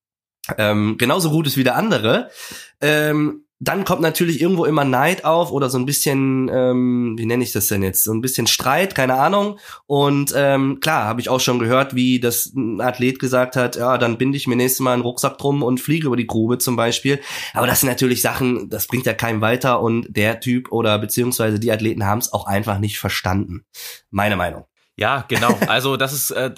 ähm, genauso gut ist wie der andere, ähm, dann kommt natürlich irgendwo immer Neid auf oder so ein bisschen, ähm, wie nenne ich das denn jetzt, so ein bisschen Streit, keine Ahnung. Und ähm, klar, habe ich auch schon gehört, wie das ein Athlet gesagt hat, ja, dann binde ich mir nächstes Mal einen Rucksack drum und fliege über die Grube zum Beispiel. Aber das sind natürlich Sachen, das bringt ja keinem weiter und der Typ oder beziehungsweise die Athleten haben es auch einfach nicht verstanden. Meine Meinung. Ja, genau. Also das ist, äh,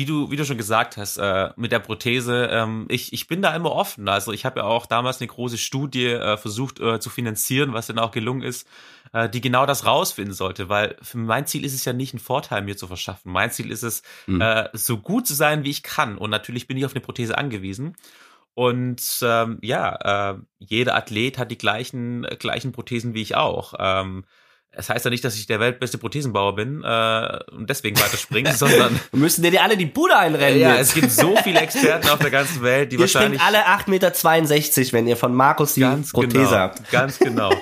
wie du, wie du schon gesagt hast, äh, mit der Prothese, ähm, ich, ich bin da immer offen. Also ich habe ja auch damals eine große Studie äh, versucht äh, zu finanzieren, was dann auch gelungen ist, äh, die genau das rausfinden sollte, weil für mein Ziel ist es ja nicht, einen Vorteil mir zu verschaffen. Mein Ziel ist es, mhm. äh, so gut zu sein, wie ich kann. Und natürlich bin ich auf eine Prothese angewiesen. Und ähm, ja, äh, jeder Athlet hat die gleichen, gleichen Prothesen wie ich auch. Ähm, es heißt ja nicht, dass ich der weltbeste Prothesenbauer bin äh, und deswegen weiterspringen, sondern müssen dir alle die Bude einrennen. Ja, jetzt. es gibt so viele Experten auf der ganzen Welt, die ihr wahrscheinlich alle 8,62 Meter, wenn ihr von Markus die ganz Prothese genau, habt. Ganz genau.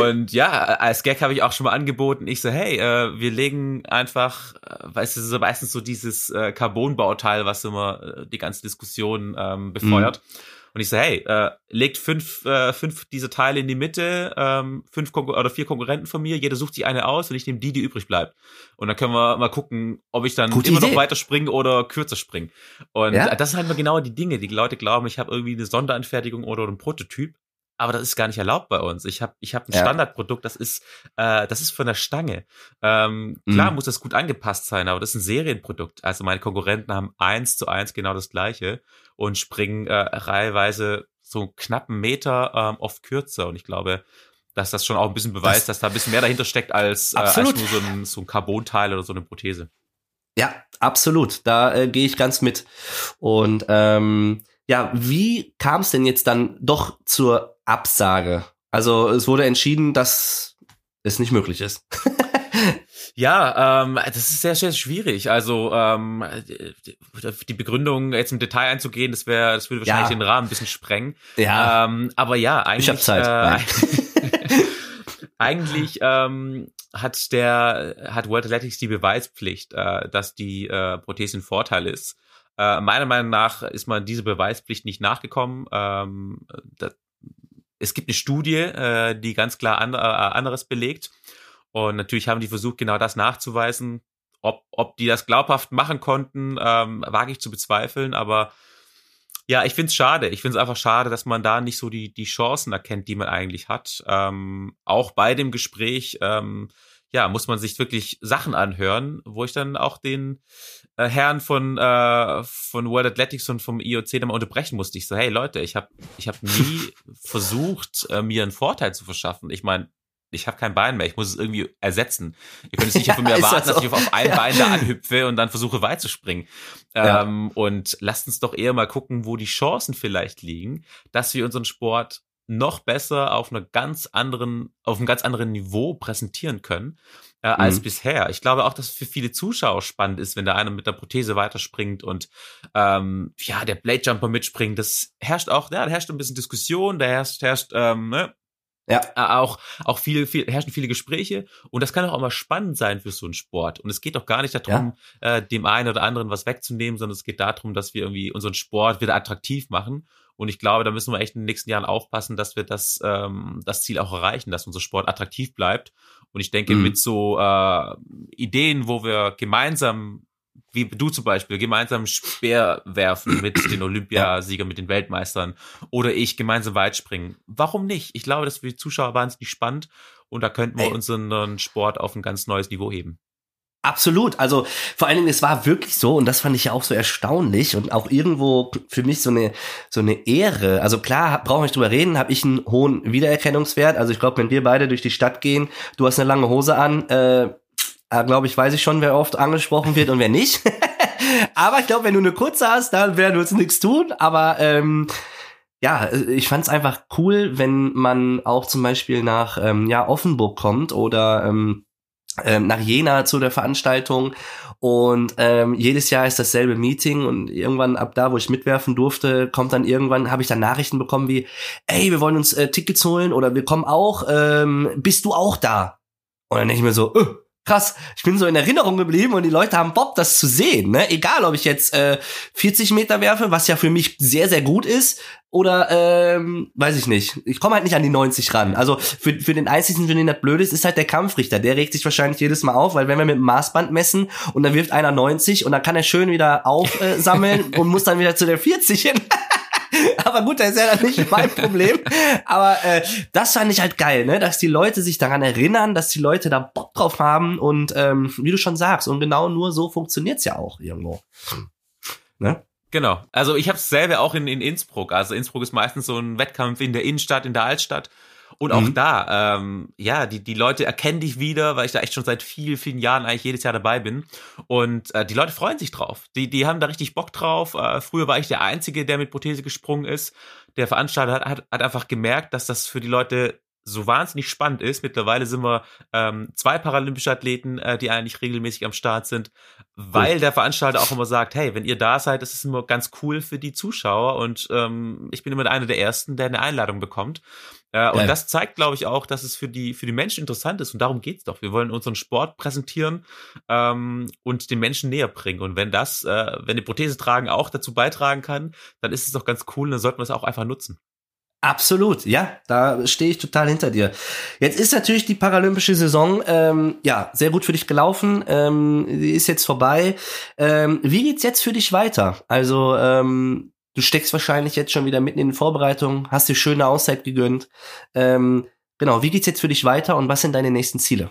und ja, als Gag habe ich auch schon mal angeboten, ich so, hey, äh, wir legen einfach, äh, weißt du, so meistens so dieses äh, Carbonbauteil, was immer äh, die ganze Diskussion ähm, befeuert. Mhm. Und ich so, hey, äh, legt fünf, äh, fünf diese Teile in die Mitte, ähm, fünf Konkur oder vier Konkurrenten von mir, jeder sucht sich eine aus und ich nehme die, die übrig bleibt. Und dann können wir mal gucken, ob ich dann Gute immer Idee. noch weiter springe oder kürzer springe. Und ja? das sind halt mal genau die Dinge, die Leute glauben, ich habe irgendwie eine Sonderanfertigung oder einen Prototyp aber das ist gar nicht erlaubt bei uns. Ich habe ich hab ein ja. Standardprodukt, das ist äh, das ist von der Stange. Ähm, klar mhm. muss das gut angepasst sein, aber das ist ein Serienprodukt. Also meine Konkurrenten haben eins zu eins genau das gleiche und springen äh, reiheweise so einen knappen Meter ähm, oft kürzer. Und ich glaube, dass das schon auch ein bisschen beweist, das, dass da ein bisschen mehr dahinter steckt als, äh, als nur so ein, so ein Carbonteil oder so eine Prothese. Ja, absolut. Da äh, gehe ich ganz mit. Und ähm, ja, wie kam es denn jetzt dann doch zur Absage? Also es wurde entschieden, dass es nicht möglich ist. Ja, ähm, das ist sehr, sehr schwierig. Also ähm, die Begründung jetzt im Detail einzugehen, das wäre, das würde wahrscheinlich ja. den Rahmen ein bisschen sprengen. Ja. Ähm, aber ja, eigentlich. Ich habe Zeit. Äh, eigentlich ähm, hat der hat World Athletics die Beweispflicht, äh, dass die äh, Prothese ein Vorteil ist. Äh, meiner Meinung nach ist man diese Beweispflicht nicht nachgekommen. Ähm, das, es gibt eine Studie, äh, die ganz klar an, äh, anderes belegt. Und natürlich haben die versucht, genau das nachzuweisen. Ob, ob die das glaubhaft machen konnten, ähm, wage ich zu bezweifeln. Aber ja, ich finde es schade. Ich finde es einfach schade, dass man da nicht so die, die Chancen erkennt, die man eigentlich hat. Ähm, auch bei dem Gespräch ähm, ja, muss man sich wirklich Sachen anhören, wo ich dann auch den äh, Herrn von, äh, von World Athletics und vom IOC dann mal unterbrechen musste. Ich so, hey Leute, ich habe ich hab nie versucht, äh, mir einen Vorteil zu verschaffen. Ich meine, ich habe kein Bein mehr, ich muss es irgendwie ersetzen. Ihr könnt es nicht ja, von mir erwarten, das so? dass ich auf ein ja. Bein da anhüpfe und dann versuche weit zu springen. Ja. Ähm, und lasst uns doch eher mal gucken, wo die Chancen vielleicht liegen, dass wir unseren Sport noch besser auf einer ganz anderen, auf einem ganz anderen Niveau präsentieren können äh, als mhm. bisher. Ich glaube auch, dass es für viele Zuschauer spannend ist, wenn da einer mit der Prothese weiterspringt und ähm, ja, der Blade Jumper mitspringt. Das herrscht auch, ja, da herrscht ein bisschen Diskussion, da herrscht, herrscht ähm, ne, ja. Äh, auch, auch viel, viel, herrschen viele Gespräche und das kann auch mal spannend sein für so einen Sport. Und es geht doch gar nicht darum, ja. äh, dem einen oder anderen was wegzunehmen, sondern es geht darum, dass wir irgendwie unseren Sport wieder attraktiv machen. Und ich glaube, da müssen wir echt in den nächsten Jahren aufpassen, dass wir das, ähm, das Ziel auch erreichen, dass unser Sport attraktiv bleibt. Und ich denke, mhm. mit so äh, Ideen, wo wir gemeinsam, wie du zum Beispiel, gemeinsam Speer werfen mit den Olympiasiegern, mit den Weltmeistern oder ich gemeinsam weit springen. Warum nicht? Ich glaube, das für die Zuschauer wahnsinnig spannend und da könnten wir Ey. unseren Sport auf ein ganz neues Niveau heben. Absolut. Also vor allen Dingen, es war wirklich so, und das fand ich ja auch so erstaunlich und auch irgendwo für mich so eine so eine Ehre. Also klar, brauche ich drüber reden, habe ich einen hohen Wiedererkennungswert. Also ich glaube, wenn wir beide durch die Stadt gehen, du hast eine lange Hose an, äh, äh glaube ich, weiß ich schon, wer oft angesprochen wird und wer nicht. Aber ich glaube, wenn du eine kurze hast, dann werden wir uns nichts tun. Aber ähm, ja, ich fand es einfach cool, wenn man auch zum Beispiel nach ähm, ja Offenburg kommt oder ähm, ähm, nach Jena zu der Veranstaltung und ähm, jedes Jahr ist dasselbe Meeting und irgendwann ab da, wo ich mitwerfen durfte, kommt dann irgendwann, habe ich dann Nachrichten bekommen wie, ey, wir wollen uns äh, Tickets holen oder wir kommen auch, ähm, bist du auch da? Und dann denke ich mir so, öh, krass, ich bin so in Erinnerung geblieben und die Leute haben Bock, das zu sehen. Ne? Egal, ob ich jetzt äh, 40 Meter werfe, was ja für mich sehr, sehr gut ist, oder ähm, weiß ich nicht. Ich komme halt nicht an die 90 ran. Also für, für den einzigen, für den das blöd ist, ist halt der Kampfrichter. Der regt sich wahrscheinlich jedes Mal auf, weil wenn wir mit dem Maßband messen und dann wirft einer 90 und dann kann er schön wieder aufsammeln äh, und muss dann wieder zu der 40 hin. Aber gut, das ist ja dann nicht mein Problem. Aber äh, das fand ich halt geil, ne? dass die Leute sich daran erinnern, dass die Leute da Bock drauf haben und ähm, wie du schon sagst, und genau nur so funktioniert's ja auch irgendwo. Ne? Genau. Also ich habe es selber auch in, in Innsbruck. Also Innsbruck ist meistens so ein Wettkampf in der Innenstadt, in der Altstadt. Und auch mhm. da, ähm, ja, die, die Leute erkennen dich wieder, weil ich da echt schon seit vielen, vielen Jahren eigentlich jedes Jahr dabei bin. Und äh, die Leute freuen sich drauf. Die, die haben da richtig Bock drauf. Äh, früher war ich der Einzige, der mit Prothese gesprungen ist. Der Veranstalter hat, hat, hat einfach gemerkt, dass das für die Leute so wahnsinnig spannend ist. Mittlerweile sind wir ähm, zwei paralympische Athleten, äh, die eigentlich regelmäßig am Start sind, weil der Veranstalter auch immer sagt, hey, wenn ihr da seid, das ist immer ganz cool für die Zuschauer und ähm, ich bin immer einer der Ersten, der eine Einladung bekommt. Äh, und das zeigt, glaube ich, auch, dass es für die, für die Menschen interessant ist. Und darum geht's doch. Wir wollen unseren Sport präsentieren ähm, und den Menschen näher bringen. Und wenn das, äh, wenn die Prothese tragen auch dazu beitragen kann, dann ist es doch ganz cool und dann sollten wir es auch einfach nutzen. Absolut, ja, da stehe ich total hinter dir. Jetzt ist natürlich die paralympische Saison ähm, ja sehr gut für dich gelaufen. Ähm, die ist jetzt vorbei. Ähm, wie geht's jetzt für dich weiter? Also ähm, du steckst wahrscheinlich jetzt schon wieder mitten in den Vorbereitungen, hast dir schöne Auszeit gegönnt. Ähm, genau, wie geht's jetzt für dich weiter und was sind deine nächsten Ziele?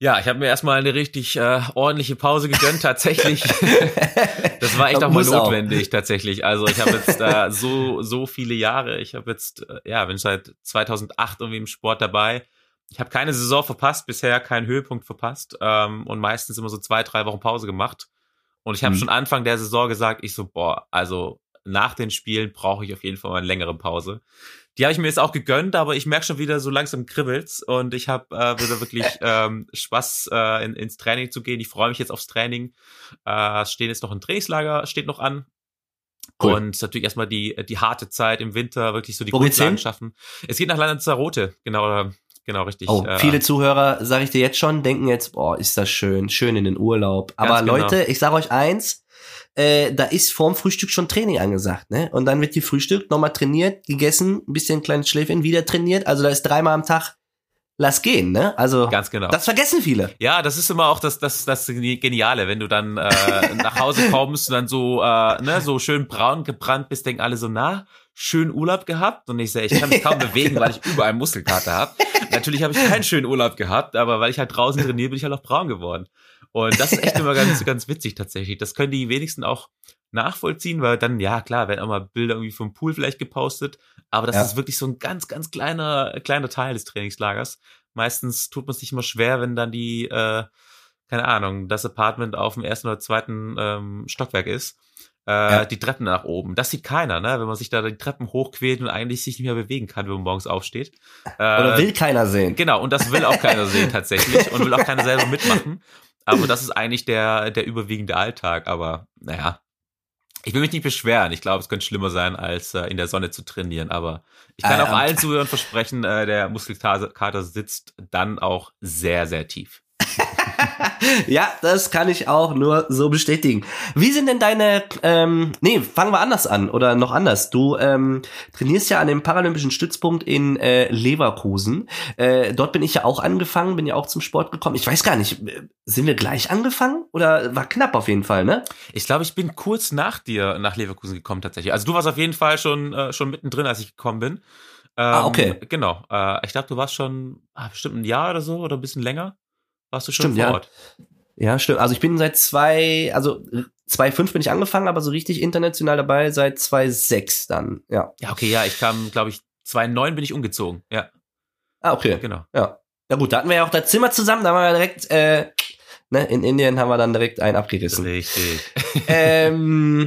Ja, ich habe mir erstmal eine richtig äh, ordentliche Pause gegönnt, tatsächlich. das war echt auch mal Muss auch. notwendig, tatsächlich. Also ich habe jetzt da so, so viele Jahre. Ich habe jetzt, äh, ja, bin seit 2008 irgendwie im Sport dabei. Ich habe keine Saison verpasst, bisher keinen Höhepunkt verpasst ähm, und meistens immer so zwei, drei Wochen Pause gemacht. Und ich habe Mhm. schon Anfang der Saison gesagt, ich so, boah, also nach den Spielen brauche ich auf jeden Fall mal eine längere Pause. Die habe ich mir jetzt auch gegönnt, aber ich merke schon wieder so langsam kribbelt's und ich habe äh, wieder wirklich ähm, Spaß äh, in, ins Training zu gehen. Ich freue mich jetzt aufs Training. Äh, es stehen jetzt noch ein Trainingslager, steht noch an. Cool. Und natürlich erstmal die, die harte Zeit im Winter, wirklich so die Grundlagen schaffen. Es geht nach Lanzarote, genau, äh, genau richtig. Oh, Äh, viele Zuhörer, sage ich dir jetzt schon, denken jetzt, boah, ist das schön, schön in den Urlaub. Aber genau. Leute, ich sage euch eins, äh, da ist vorm Frühstück schon Training angesagt, ne? Und dann wird die Frühstück nochmal trainiert, gegessen, ein bisschen ein kleines Schläfchen, wieder trainiert. Also da ist dreimal am Tag, lass gehen, ne? Also Ganz genau. das vergessen viele. Ja, das ist immer auch das, das, das Geniale, wenn du dann äh, nach Hause kommst und dann so, äh, ne, so schön braun gebrannt bist, denken alle so, na, schön Urlaub gehabt. Und ich sage, ich kann mich kaum bewegen, weil ich überall Muskelkater habe. Natürlich habe ich keinen schönen Urlaub gehabt, aber weil ich halt draußen trainiere, bin ich halt auch braun geworden. Und das ist echt immer ganz, ganz witzig tatsächlich. Das können die wenigsten auch nachvollziehen, weil dann, ja klar, werden auch mal Bilder irgendwie vom Pool vielleicht gepostet, aber das Ja. ist wirklich so ein ganz, ganz kleiner, kleiner Teil des Trainingslagers. Meistens tut man sich immer schwer, wenn dann die, äh, keine Ahnung, das Apartment auf dem ersten oder zweiten ähm, Stockwerk ist. Äh, Ja. Die Treppen nach oben. Das sieht keiner, ne? Wenn man sich da die Treppen hochquält und eigentlich sich nicht mehr bewegen kann, wenn man morgens aufsteht. Oder Äh, will keiner sehen. Genau, und das will auch keiner sehen tatsächlich und will auch keiner selber mitmachen. Aber das ist eigentlich der, der überwiegende Alltag. Aber naja, ich will mich nicht beschweren. Ich glaube, es könnte schlimmer sein, als äh, in der Sonne zu trainieren. Aber ich kann Ah, auch allen Zuhörern versprechen, äh, der Muskelkater sitzt dann auch sehr, sehr tief. Ja, das kann ich auch nur so bestätigen. Wie sind denn deine, ähm, nee, fangen wir anders an oder noch anders. Du ähm, trainierst ja an dem Paralympischen Stützpunkt in äh, Leverkusen. Äh, dort bin ich ja auch angefangen, bin ja auch zum Sport gekommen. Ich weiß gar nicht, äh, sind wir gleich angefangen oder war knapp auf jeden Fall, ne? Ich glaube, ich bin kurz nach dir nach Leverkusen gekommen tatsächlich. Also du warst auf jeden Fall schon, äh, schon mittendrin, als ich gekommen bin. Ähm, Ah, okay. Genau. Äh, ich glaube, du warst schon ah, bestimmt ein Jahr oder so oder ein bisschen länger. Warst du schon Stimmt, vor ja. Ort? Ja, stimmt. Also ich bin seit zwei, also 2005 bin ich angefangen, aber so richtig international dabei seit 2006 dann, ja. Ja, okay, ja, ich kam, glaube ich, 2009 bin ich umgezogen. Ja, Ah, okay. genau. Ja. Ja gut, da hatten wir ja auch das Zimmer zusammen, da haben wir ja direkt, äh, ne, in Indien haben wir dann direkt einen abgerissen. Richtig. ähm,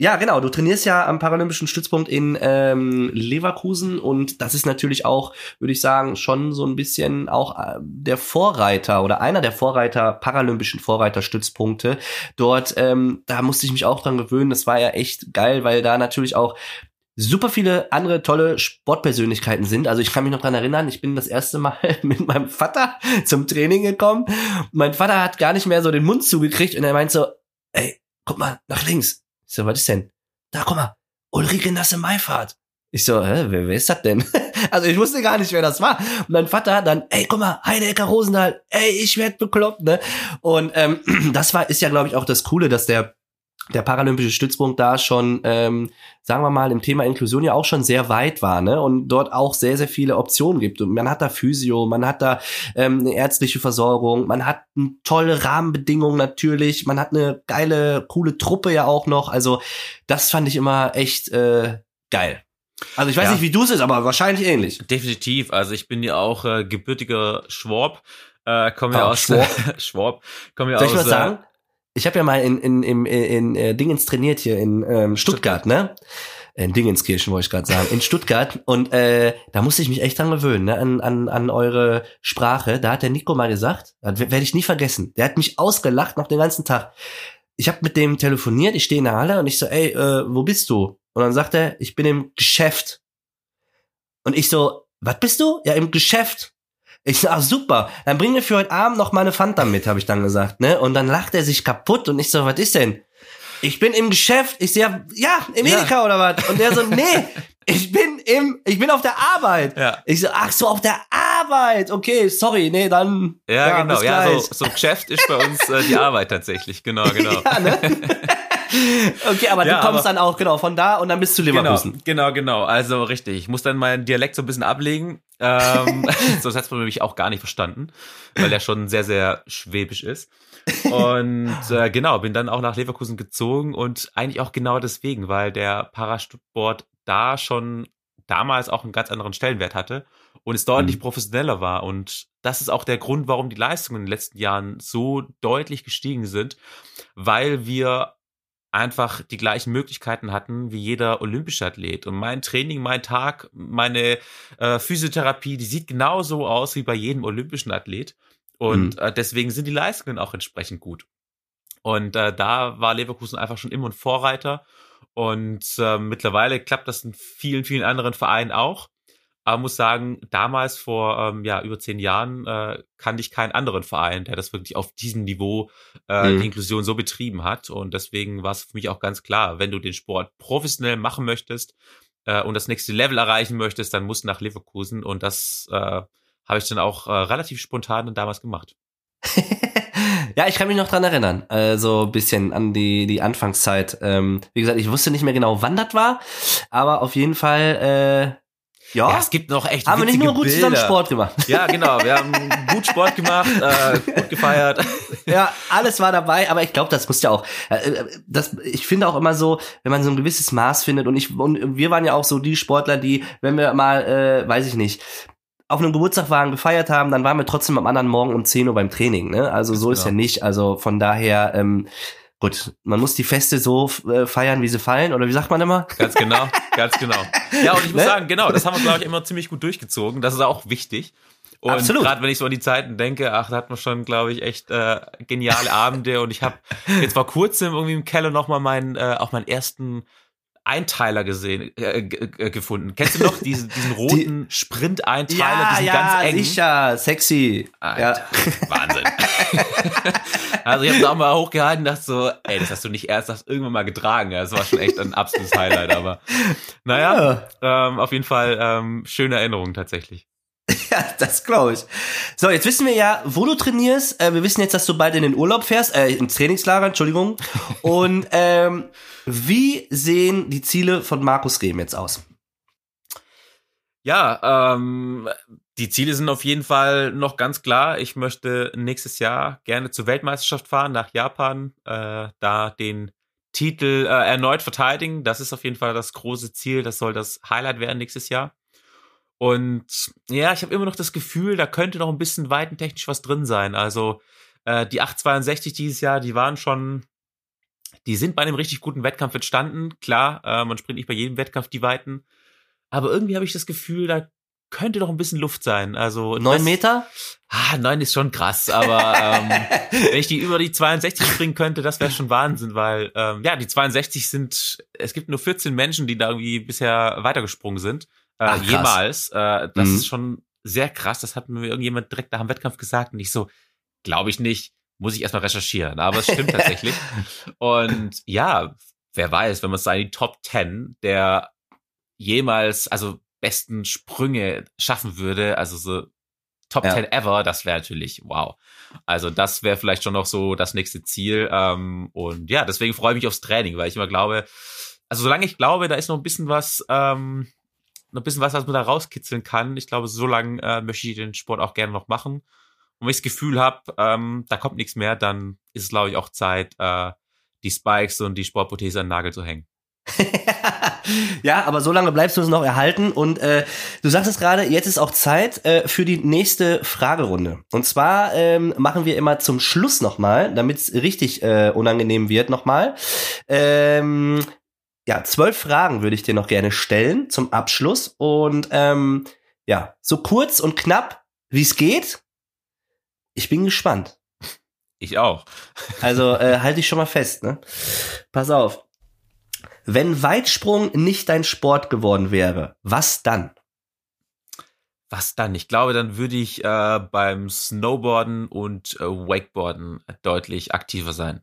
ja, genau, du trainierst ja am Paralympischen Stützpunkt in ähm, Leverkusen und das ist natürlich auch, würde ich sagen, schon so ein bisschen auch äh, der Vorreiter oder einer der Vorreiter, paralympischen Vorreiterstützpunkte. Dort, ähm, da musste ich mich auch dran gewöhnen, das war ja echt geil, weil da natürlich auch super viele andere tolle Sportpersönlichkeiten sind. Also ich kann mich noch dran erinnern, ich bin das erste Mal mit meinem Vater zum Training gekommen. Mein Vater hat gar nicht mehr so den Mund zugekriegt und er meint so, ey, guck mal, nach links. Ich so, was ist denn? Da, guck mal, Ulrike Nasse Meifahrt. Ich so, hä, wer, wer ist das denn? Also ich wusste gar nicht, wer das war. Und mein Vater hat dann, ey, guck mal, Heidecker Rosendahl, ey, ich werd bekloppt, ne? Und ähm, das war, ist ja, glaube ich, auch das Coole, dass der der paralympische Stützpunkt da schon, ähm, sagen wir mal, im Thema Inklusion ja auch schon sehr weit war, ne? Und dort auch sehr, sehr viele Optionen gibt. Und man hat da Physio, man hat da ähm, eine ärztliche Versorgung, man hat eine tolle Rahmenbedingungen natürlich, man hat eine geile, coole Truppe ja auch noch. Also das fand ich immer echt äh, geil. Also ich weiß Ja. nicht, wie du es ist, aber wahrscheinlich ähnlich. Definitiv. Also ich bin ja auch äh, gebürtiger Schwab. Äh, komme ja aus Schwab. Schwab. Komme ja Soll ich aus was sagen? Ich habe ja mal in, in, in, in, äh, Dingens trainiert hier in ähm, Stuttgart, ne? In Dingenskirchen wollte ich gerade sagen, in Stuttgart. Und äh, da musste ich mich echt dran gewöhnen, ne? an, an, an eure Sprache. Da hat der Nico mal gesagt, das werde ich nie vergessen. Der hat mich ausgelacht noch den ganzen Tag. Ich habe mit dem telefoniert, ich stehe in der Halle und ich so, ey, äh, wo bist du? Und dann sagt er, ich bin im Geschäft. Und ich so, was bist du? Ja, im Geschäft. Ich so, ach super, dann bring mir für heute Abend noch mal eine Fanta mit, habe ich dann gesagt, ne? Und dann lacht er sich kaputt und ich so, was ist denn? Ich bin im Geschäft. Ich sehe, ja, im Edeka Ja. oder was? Und der so, nee, ich bin im, ich bin auf der Arbeit. Ja. Ich so, ach so, auf der Arbeit. Okay, sorry, nee, dann. Ja, genau. bis Ja, so, so Geschäft ist bei uns äh, die Arbeit tatsächlich. Genau, genau. Ja, ne? okay, aber Ja, du kommst aber- dann auch genau von da und dann bist du Genau, Leverkusen. genau, genau. Also richtig. Ich muss dann meinen Dialekt so ein bisschen ablegen. Ähm, sonst hat's man nämlich auch gar nicht verstanden, weil der schon sehr, sehr schwäbisch ist. Und äh, genau, bin dann auch nach Leverkusen gezogen und eigentlich auch genau deswegen, weil der Parasport da schon damals auch einen ganz anderen Stellenwert hatte und es deutlich Mhm. professioneller war. Und das ist auch der Grund, warum die Leistungen in den letzten Jahren so deutlich gestiegen sind, weil wir einfach die gleichen Möglichkeiten hatten wie jeder olympische Athlet. Und mein Training, mein Tag, meine äh, Physiotherapie, die sieht genauso aus wie bei jedem olympischen Athlet. Und äh, deswegen sind die Leistungen auch entsprechend gut. Und äh, da war Leverkusen einfach schon immer ein Vorreiter. Und äh, mittlerweile klappt das in vielen, vielen anderen Vereinen auch. Aber muss sagen, damals vor ähm, ja, über zehn Jahren äh, kannte ich keinen anderen Verein, der das wirklich auf diesem Niveau äh, Mhm. die Inklusion so betrieben hat. Und deswegen war es für mich auch ganz klar, wenn du den Sport professionell machen möchtest äh, und das nächste Level erreichen möchtest, dann musst du nach Leverkusen. Und das äh, habe ich dann auch äh, relativ spontan dann damals gemacht. ja, ich kann mich noch dran erinnern. Äh, so ein bisschen an die, die Anfangszeit. Ähm, wie gesagt, ich wusste nicht mehr genau, wann das war, aber auf jeden Fall, äh, ja, Ja, es gibt noch echt haben wir nicht nur gut zusammen. Sport gemacht. Ja, genau. Wir haben gut Sport gemacht, äh, gut gefeiert. Ja, alles war dabei, aber ich glaube, das muss ja auch. äh, Das, ich finde auch immer so, wenn man so ein gewisses Maß findet und ich und wir waren ja auch so die Sportler, die, wenn wir mal, äh, weiß ich nicht, auf einem Geburtstag waren, gefeiert haben, dann waren wir trotzdem am anderen Morgen um 10 Uhr beim Training. Ne? Also so ist genau. ja nicht. Also von daher, ähm, gut, man muss die Feste so äh, feiern, wie sie fallen, oder wie sagt man immer? Ganz genau, ganz genau. Ja, und ich muss Ne? sagen, genau, das haben wir, glaube ich, immer ziemlich gut durchgezogen. Das ist auch wichtig. Und gerade wenn ich so an die Zeiten denke, ach, da hat man schon, glaube ich, echt äh, geniale Abende. Und ich habe jetzt vor kurzem irgendwie im Keller nochmal meinen, äh, auch meinen ersten Einteiler gesehen, äh, g- äh, gefunden. Kennst du noch diesen, diesen roten Sprint-Einteiler, diesen ganz engen? sicher, sexy. Alter, Ja. Wahnsinn. also ich habe da auch mal hochgehalten und dachte so, ey, das hast du nicht erst das irgendwann mal getragen. Ja, Das war schon echt ein absolutes Highlight, aber naja, ähm, auf jeden Fall ähm, schöne Erinnerungen tatsächlich. Ja, das glaube ich. So, jetzt wissen wir ja, wo du trainierst. Äh, wir wissen jetzt, dass du bald in den Urlaub fährst, äh, ins Trainingslager, Entschuldigung. Und ähm, wie sehen die Ziele von Markus Rehm jetzt aus? Ja, ähm, die Ziele sind auf jeden Fall noch ganz klar. Ich möchte nächstes Jahr gerne zur Weltmeisterschaft fahren, nach Japan, äh, da den Titel äh, erneut verteidigen. Das ist auf jeden Fall das große Ziel. Das soll das Highlight werden nächstes Jahr. Und ja, ich habe immer noch das Gefühl, da könnte noch ein bisschen weitentechnisch was drin sein. Also äh, die 862 dieses Jahr, die waren schon, die sind bei einem richtig guten Wettkampf entstanden. Klar, äh, man springt nicht bei jedem Wettkampf die Weiten. Aber irgendwie habe ich das Gefühl, da könnte noch ein bisschen Luft sein. Also Neun Meter? Ah, neun ist schon krass, aber ähm, wenn ich die über die 62 springen könnte, das wäre schon Wahnsinn, weil ähm, ja, die 62 sind, es gibt nur 14 Menschen, die da irgendwie bisher weitergesprungen sind. Äh, Ach, jemals. Äh, das Mhm. ist schon sehr krass. Das hat mir irgendjemand direkt nach dem Wettkampf gesagt und ich so, glaube ich nicht, muss ich erstmal recherchieren. Aber es stimmt tatsächlich. Und ja, wer weiß, wenn man es in die Top 10 der jemals, also besten Sprünge schaffen würde, also so Top Ja. 10 ever, das wäre natürlich wow. Also das wäre vielleicht schon noch so das nächste Ziel. Ähm, und ja, deswegen freue ich mich aufs Training, weil ich immer glaube, also solange ich glaube, da ist noch ein bisschen was, ähm, noch ein bisschen was, was man da rauskitzeln kann. Ich glaube, so lange äh, möchte ich den Sport auch gerne noch machen. Und wenn ich das Gefühl habe, ähm, da kommt nichts mehr, dann ist es, glaube ich, auch Zeit, äh, die Spikes und die Sportprothese an den Nagel zu hängen. ja, aber so lange bleibst du es noch erhalten. Und äh, du sagtest gerade, jetzt ist auch Zeit äh, für die nächste Fragerunde. Und zwar ähm, machen wir immer zum Schluss nochmal, damit es richtig äh, unangenehm wird nochmal. Ähm, ja, zwölf Fragen würde ich dir noch gerne stellen zum Abschluss. Und ähm, ja, so kurz und knapp, wie es geht. Ich bin gespannt. Ich auch. Also äh, halte ich schon mal fest, ne? Pass auf. Wenn Weitsprung nicht dein Sport geworden wäre, was dann? Was dann? Ich glaube, dann würde ich äh, beim Snowboarden und äh, Wakeboarden deutlich aktiver sein.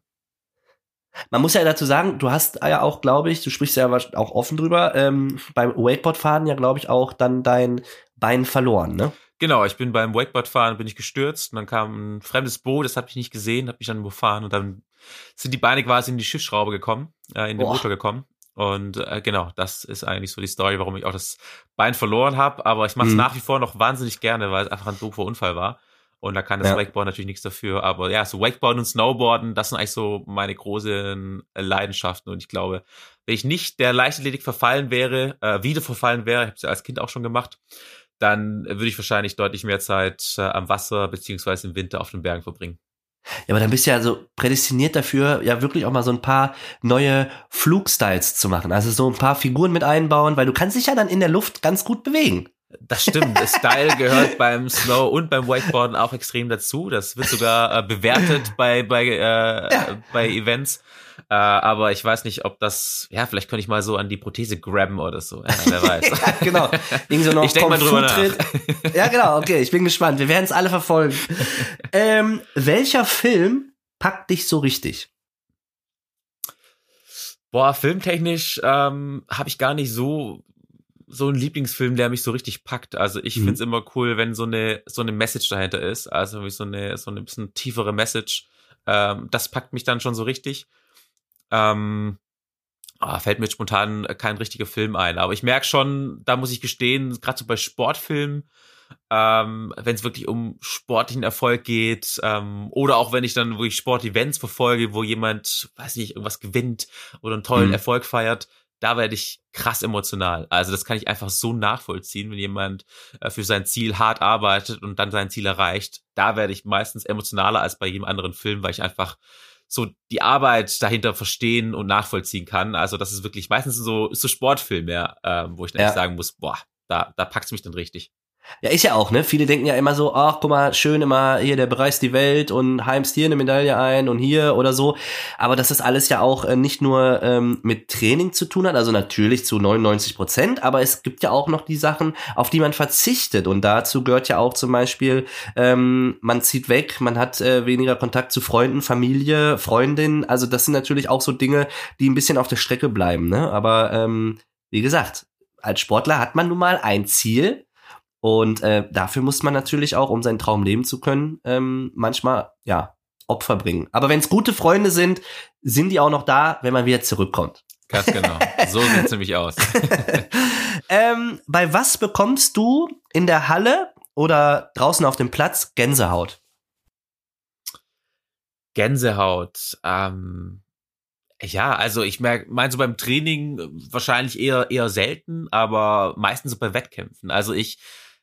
Man muss ja dazu sagen, du hast ja auch, glaube ich, du sprichst ja auch offen drüber, ähm, beim Wakeboardfahren ja, glaube ich, auch dann dein Bein verloren, ne? Genau, ich bin beim Wakeboardfahren, bin ich gestürzt und dann kam ein fremdes Boot, das habe ich nicht gesehen, habe mich dann überfahren und dann sind die Beine quasi in die Schiffsschraube gekommen, äh, in den Boah. Motor gekommen. Und äh, genau, das ist eigentlich so die Story, warum ich auch das Bein verloren habe. Aber ich mache es mhm. nach wie vor noch wahnsinnig gerne, weil es einfach ein doofer Unfall war. Und da kann das ja. Wakeboard natürlich nichts dafür. Aber ja, so Wakeboarden und Snowboarden, das sind eigentlich so meine großen Leidenschaften. Und ich glaube, wenn ich nicht der Leichtathletik verfallen wäre, äh, wieder verfallen wäre, ich habe es ja als Kind auch schon gemacht, dann würde ich wahrscheinlich deutlich mehr Zeit äh, am Wasser beziehungsweise im Winter auf den Bergen verbringen. Ja, aber dann bist du ja so prädestiniert dafür, ja wirklich auch mal so ein paar neue Flugstyles zu machen. Also so ein paar Figuren mit einbauen, weil du kannst dich ja dann in der Luft ganz gut bewegen. Das stimmt. Style gehört beim Snow und beim Wakeboarden auch extrem dazu. Das wird sogar äh, bewertet bei bei äh, ja. bei Events. Äh, aber ich weiß nicht, ob das, ja, vielleicht könnte ich mal so an die Prothese grabben oder so. Ja, wer weiß. ja, genau. Irgend so noch ich denke mal drüber nach. ja, genau, okay, ich bin gespannt. Wir werden es alle verfolgen. ähm, welcher Film packt dich so richtig? Boah, filmtechnisch ähm, habe ich gar nicht so so einen Lieblingsfilm, der mich so richtig packt. Also ich mhm. finde es immer cool, wenn so eine so eine Message dahinter ist. Also wie so eine so eine bisschen tiefere Message. Ähm, das packt mich dann schon so richtig. Ähm, oh, fällt mir spontan kein richtiger Film ein. Aber ich merke schon, da muss ich gestehen, gerade so bei Sportfilmen, ähm, wenn es wirklich um sportlichen Erfolg geht, ähm, oder auch wenn ich dann wirklich Sportevents verfolge, wo jemand, weiß nicht, irgendwas gewinnt oder einen tollen mhm. Erfolg feiert, da werde ich krass emotional. Also das kann ich einfach so nachvollziehen, wenn jemand äh, für sein Ziel hart arbeitet und dann sein Ziel erreicht. Da werde ich meistens emotionaler als bei jedem anderen Film, weil ich einfach so die Arbeit dahinter verstehen und nachvollziehen kann. Also das ist wirklich meistens so, so Sportfilm, ja, äh, wo ich dann ja. sagen muss, boah, da, da packt's mich dann richtig. Ja, ist ja auch, ne? Viele denken ja immer so, ach, guck mal, schön immer hier, der bereist die Welt und heimst hier eine Medaille ein und hier oder so. Aber dass das alles ja auch äh, nicht nur ähm, mit Training zu tun hat, also natürlich zu 99 Prozent, aber es gibt ja auch noch die Sachen, auf die man verzichtet. Und dazu gehört ja auch zum Beispiel, ähm, man zieht weg, man hat äh, weniger Kontakt zu Freunden, Familie, Freundin. Also das sind natürlich auch so Dinge, die ein bisschen auf der Strecke bleiben, ne? Aber ähm, wie gesagt, als Sportler hat man nun mal ein Ziel und äh, dafür muss man natürlich auch, um seinen Traum leben zu können, ähm, manchmal ja Opfer bringen. Aber wenn es gute Freunde sind, sind die auch noch da, wenn man wieder zurückkommt. Ganz genau. So sieht's nämlich aus. ähm, bei was bekommst du in der Halle oder draußen auf dem Platz Gänsehaut? Gänsehaut. Ähm, ja, also ich merke, mein so beim Training wahrscheinlich eher eher selten, aber meistens so bei Wettkämpfen. Also ich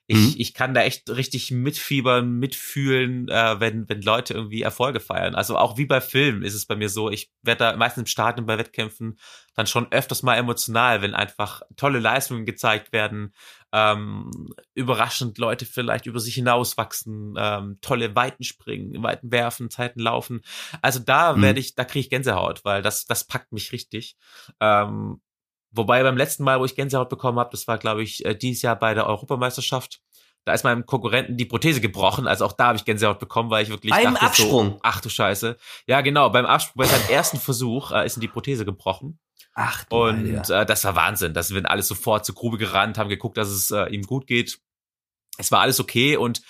ich, mhm. ich kann da echt richtig mitfiebern, mitfühlen, äh, wenn, wenn Leute irgendwie Erfolge feiern. Also auch wie bei Filmen ist es bei mir so, ich werde da meistens im Stadion bei Wettkämpfen dann schon öfters mal emotional, wenn einfach tolle Leistungen gezeigt werden, ähm, überraschend Leute vielleicht über sich hinauswachsen, ähm, tolle Weiten springen, Weiten werfen, Zeiten laufen. Also da mhm. werde ich, da kriege ich Gänsehaut, weil das, das packt mich richtig. Ähm, Wobei beim letzten Mal, wo ich Gänsehaut bekommen habe, das war, glaube ich, äh, dieses Jahr bei der Europameisterschaft. Da ist meinem Konkurrenten die Prothese gebrochen. Also auch da habe ich Gänsehaut bekommen, weil ich wirklich Beim dachte Absprung. so, ach du Scheiße. Ja, genau, beim Absprung, bei seinem ersten Versuch äh, ist ihm die Prothese gebrochen. Ach du Und äh, das war Wahnsinn. Das sind alles sofort zur Grube gerannt, haben geguckt, dass es äh, ihm gut geht. Es war alles okay und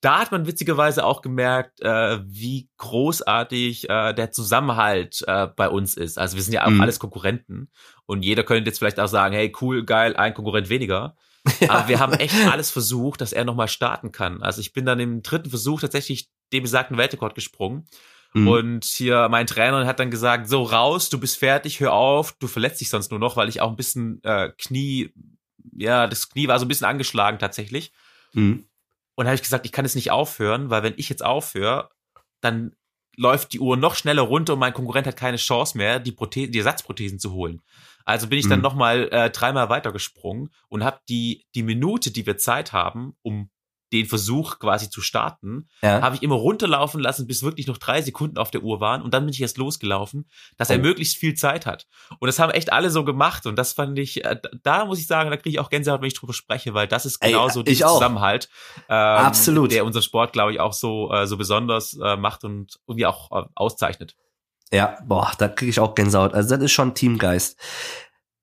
da hat man witzigerweise auch gemerkt, äh, wie großartig äh, der Zusammenhalt äh, bei uns ist. Also wir sind ja auch mhm. alles Konkurrenten und jeder könnte jetzt vielleicht auch sagen, hey, cool, geil, ein Konkurrent weniger. Ja. Aber wir haben echt alles versucht, dass er nochmal starten kann. Also ich bin dann im dritten Versuch tatsächlich den besagten Weltrekord gesprungen. Mhm. Und hier mein Trainer hat dann gesagt, so raus, du bist fertig, hör auf, du verletzt dich sonst nur noch, weil ich auch ein bisschen äh, Knie, ja, das Knie war so ein bisschen angeschlagen tatsächlich. Mhm. Und habe ich gesagt, ich kann es nicht aufhören, weil wenn ich jetzt aufhöre, dann läuft die Uhr noch schneller runter und mein Konkurrent hat keine Chance mehr, die, Prothe die Ersatzprothesen zu holen. Also bin ich dann mhm. noch mal äh, dreimal weitergesprungen und habe die die Minute, die wir Zeit haben, um den Versuch quasi zu starten, Ja. habe ich immer runterlaufen lassen, bis wirklich noch drei Sekunden auf der Uhr waren und dann bin ich erst losgelaufen, dass er Oh. möglichst viel Zeit hat. Und das haben echt alle so gemacht und das fand ich, äh, da muss ich sagen, da kriege ich auch Gänsehaut, wenn ich drüber spreche, weil das ist genauso auch. Zusammenhalt, ähm, Absolut. der unseren Sport, glaube ich, auch so, äh, so besonders äh, macht und irgendwie auch äh, auszeichnet. Ja, boah, da kriege ich auch Gänsehaut. Also das ist schon Teamgeist.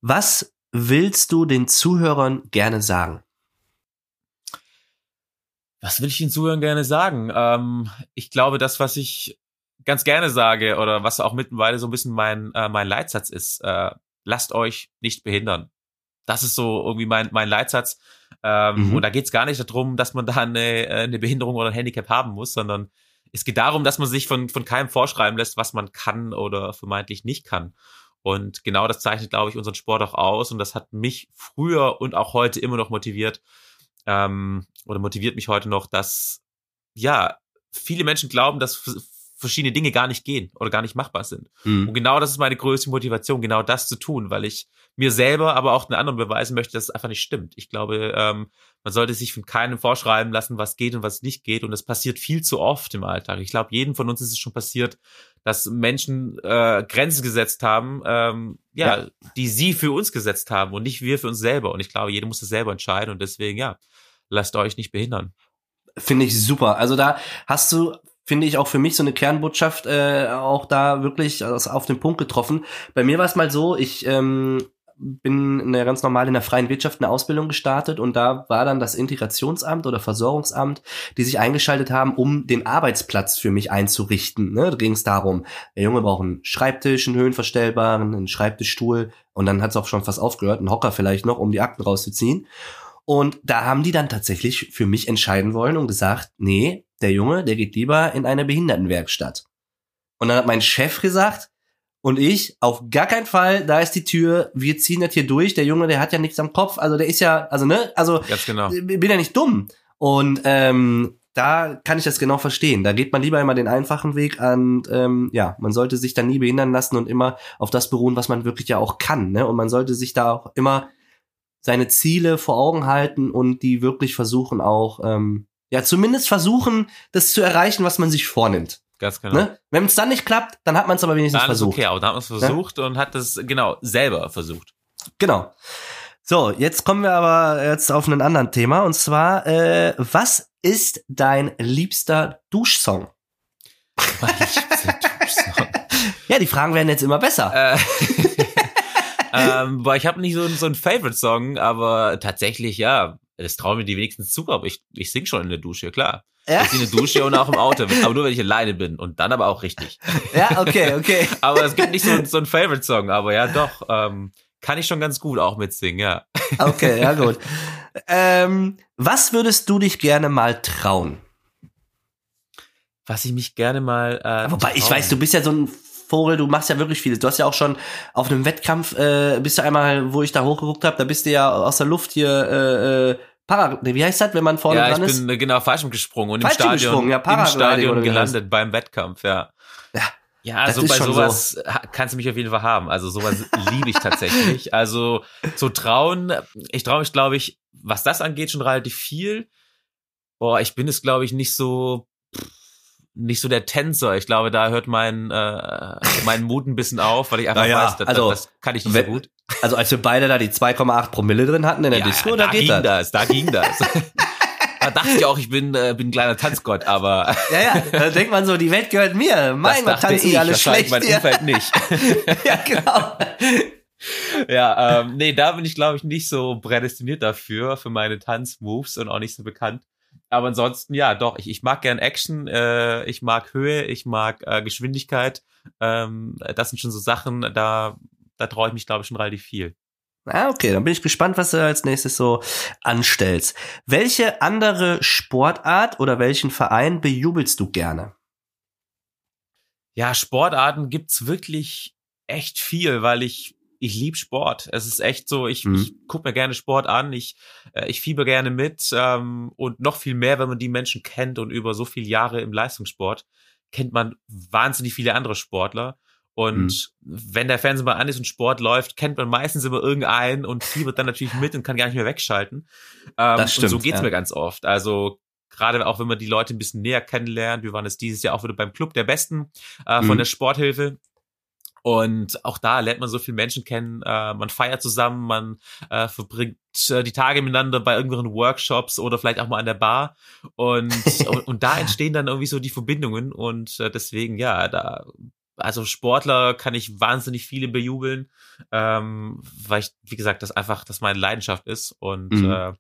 Was willst du den Zuhörern gerne sagen? Was will ich den Zuhörern gerne sagen? Ähm, ich glaube, das, was ich ganz gerne sage oder was auch mittlerweile so ein bisschen mein, äh, mein Leitsatz ist, äh, lasst euch nicht behindern. Das ist so irgendwie mein, mein Leitsatz. Ähm, Mhm. Und da geht es gar nicht darum, dass man da eine, äh, eine Behinderung oder ein Handicap haben muss, sondern es geht darum, dass man sich von, von keinem vorschreiben lässt, was man kann oder vermeintlich nicht kann. Und genau das zeichnet, glaube ich, unseren Sport auch aus. Und das hat mich früher und auch heute immer noch motiviert, ähm, oder motiviert mich heute noch, dass ja viele Menschen glauben, dass verschiedene Dinge gar nicht gehen oder gar nicht machbar sind. Und Hm. genau das ist meine größte Motivation, genau das zu tun, weil ich mir selber, aber auch den anderen beweisen möchte, dass es einfach nicht stimmt. Ich glaube, ähm, man sollte sich von keinem vorschreiben lassen, was geht und was nicht geht. Und das passiert viel zu oft im Alltag. Ich glaube, jedem von uns ist es schon passiert, dass Menschen äh, Grenzen gesetzt haben, ähm, ja, Ja. die sie für uns gesetzt haben und nicht wir für uns selber. Und ich glaube, jeder muss das selber entscheiden. Und deswegen, ja, lasst euch nicht behindern. Finde ich super. Also da hast du, finde ich, auch für mich so eine Kernbotschaft äh, auch da wirklich aus- auf den Punkt getroffen. Bei mir war es mal so, ich ähm, bin in ganz normal in der freien Wirtschaft eine Ausbildung gestartet und da war dann das Integrationsamt oder Versorgungsamt, die sich eingeschaltet haben, um den Arbeitsplatz für mich einzurichten. Ne? Da ging es darum, der Junge braucht einen Schreibtisch, einen höhenverstellbaren, einen Schreibtischstuhl und dann hat es auch schon fast aufgehört, einen Hocker vielleicht noch, um die Akten rauszuziehen. Und da haben die dann tatsächlich für mich entscheiden wollen und gesagt, nee, der Junge, der geht lieber in eine Behindertenwerkstatt. Und dann hat mein Chef gesagt, und ich, auf gar keinen Fall, da ist die Tür, wir ziehen das hier durch, der Junge, der hat ja nichts am Kopf, also der ist ja, also ne, also Ganz genau. ich bin ja nicht dumm. Und ähm, da kann ich das genau verstehen. Da geht man lieber immer den einfachen Weg und ähm, ja, man sollte sich dann nie behindern lassen und immer auf das beruhen, was man wirklich ja auch kann. Ne? Und man sollte sich da auch immer seine Ziele vor Augen halten und die wirklich versuchen auch, ähm, ja, zumindest versuchen, das zu erreichen, was man sich vornimmt. Ganz genau. Ne? Wenn es dann nicht klappt, dann hat man es aber wenigstens Alles versucht. okay, aber da hat man es versucht und hat es genau selber versucht. Genau. So, jetzt kommen wir aber jetzt auf einen anderen Thema und zwar, äh, was ist dein liebster Duschsong? Mein liebster Duschsong. Ja, die Fragen werden jetzt immer besser. äh, ähm, boah, ich habe nicht so, ein- so einen Favorite-Song, aber tatsächlich, ja, das trauen mir die wenigsten zu, aber ich, ich sing schon in der Dusche, klar. Ja? Ich singe in der Dusche und auch im Auto, aber nur wenn ich alleine bin und dann aber auch richtig. Ja, okay, okay. Aber es gibt nicht so, so einen Favorite-Song, aber ja, doch, ähm, kann ich schon ganz gut auch mitsingen, ja. Okay, ja gut. Ähm, was würdest du dich gerne mal trauen? Was ich mich gerne mal. Äh, Wobei, ich trauen- weiß, du bist ja so ein Vogel, du machst ja wirklich vieles. Du hast ja auch schon auf einem Wettkampf, äh, bist du einmal, wo ich da hochgeguckt habe, da bist du ja aus der Luft hier, äh, äh, Para, nee, wie heißt das, wenn man vorne Ja, dran ich ist? bin äh, genau Fallschirm gesprungen und im Fallschirm Stadion, gesprungen, ja, im Stadion gelandet beim Wettkampf, ja. Ja, Ja, das also ist bei sowas ha- kannst du mich auf jeden Fall haben. Also sowas liebe ich tatsächlich. Also so trauen, ich traue mich, glaube ich, was das angeht, schon relativ viel. Boah, ich bin es, glaube ich, nicht so nicht so der Tänzer. Ich glaube, da hört mein äh, mein Mut ein bisschen auf, weil ich einfach Naja, weiß, das, also, das kann ich nicht wenn- so gut. Also als wir beide da die 2,8 Promille drin hatten in der Disco, da, da geht ging das. das. Da ging das. da dachte ich auch, ich bin äh, bin ein kleiner Tanzgott, aber Ja, ja, da denkt man so, die Welt gehört mir. Mein Gott, tanzen die ich, alle schlecht mein. Umfeld nicht. Ja, genau. Ja, ähm, nee, da bin ich, glaube ich, nicht so prädestiniert dafür, für meine Tanzmoves und auch nicht so bekannt. Aber ansonsten, ja, doch, ich, ich mag gern Action, äh, ich mag Höhe, ich mag äh, Geschwindigkeit. Ähm, das sind schon so Sachen, da, da traue ich mich, glaube ich, schon relativ viel. Ah, okay, dann bin ich gespannt, was du als nächstes so anstellst. Welche andere Sportart oder welchen Verein bejubelst du gerne? Ja, Sportarten gibt's wirklich echt viel, weil ich ich lieb Sport. Es ist echt so, ich, Mhm. ich guck mir gerne Sport an, ich äh, ich fieber gerne mit ähm, und noch viel mehr, wenn man die Menschen kennt und über so viele Jahre im Leistungssport kennt man wahnsinnig viele andere Sportler. Und wenn der Fernseher mal an ist und Sport läuft, kennt man meistens immer irgendeinen und fiebert dann natürlich mit und kann gar nicht mehr wegschalten. Ähm, Das und so stimmt, geht's ja. mir ganz oft. Also gerade auch wenn man die Leute ein bisschen näher kennenlernt. Wir waren jetzt dieses Jahr auch wieder beim Club der Besten äh, von Mhm. der Sporthilfe. Und auch da lernt man so viele Menschen kennen. Äh, man feiert zusammen, man äh, verbringt äh, die Tage miteinander bei irgendwelchen Workshops oder vielleicht auch mal an der Bar. Und, und, und da entstehen dann irgendwie so die Verbindungen. Und äh, deswegen, ja, da, also Sportler kann ich wahnsinnig viele bejubeln, ähm, weil ich, wie gesagt, das einfach, das meine Leidenschaft ist. Und Mhm. äh,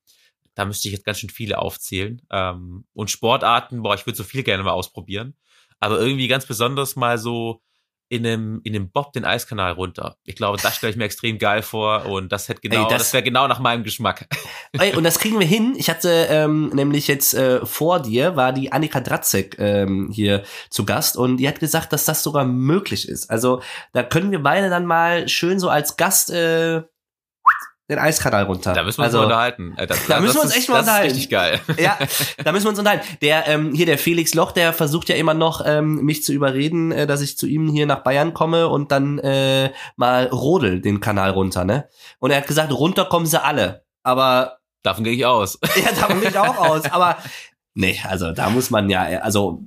da müsste ich jetzt ganz schön viele aufzählen. Ähm, und Sportarten, boah, ich würde so viel gerne mal ausprobieren. Aber irgendwie ganz besonders mal so in einem, in einem Bob den Eiskanal runter. Ich glaube, das stelle ich mir extrem geil vor und das hätte genau, Ey, das- das, wäre genau nach meinem Geschmack. Ey, und das kriegen wir hin. Ich hatte ähm, nämlich jetzt äh, vor dir war die Annika Dratzek ähm, hier zu Gast und die hat gesagt, dass das sogar möglich ist. Also da können wir beide dann mal schön so als Gast äh, den Eiskanal runter. Da müssen wir uns also, mal unterhalten. Äh, Das, Da müssen wir das uns ist- echt mal das unterhalten. ist richtig geil. Ja, da müssen wir uns unterhalten. Der ähm, hier der Felix Loch, der versucht ja immer noch ähm, mich zu überreden, äh, dass ich zu ihm hier nach Bayern komme und dann äh, mal rodel den Kanal runter, ne? Und er hat gesagt, runter kommen sie alle. Aber Davon gehe ich aus. ja, davon bin ich auch aus. Aber nee, also da muss man ja, also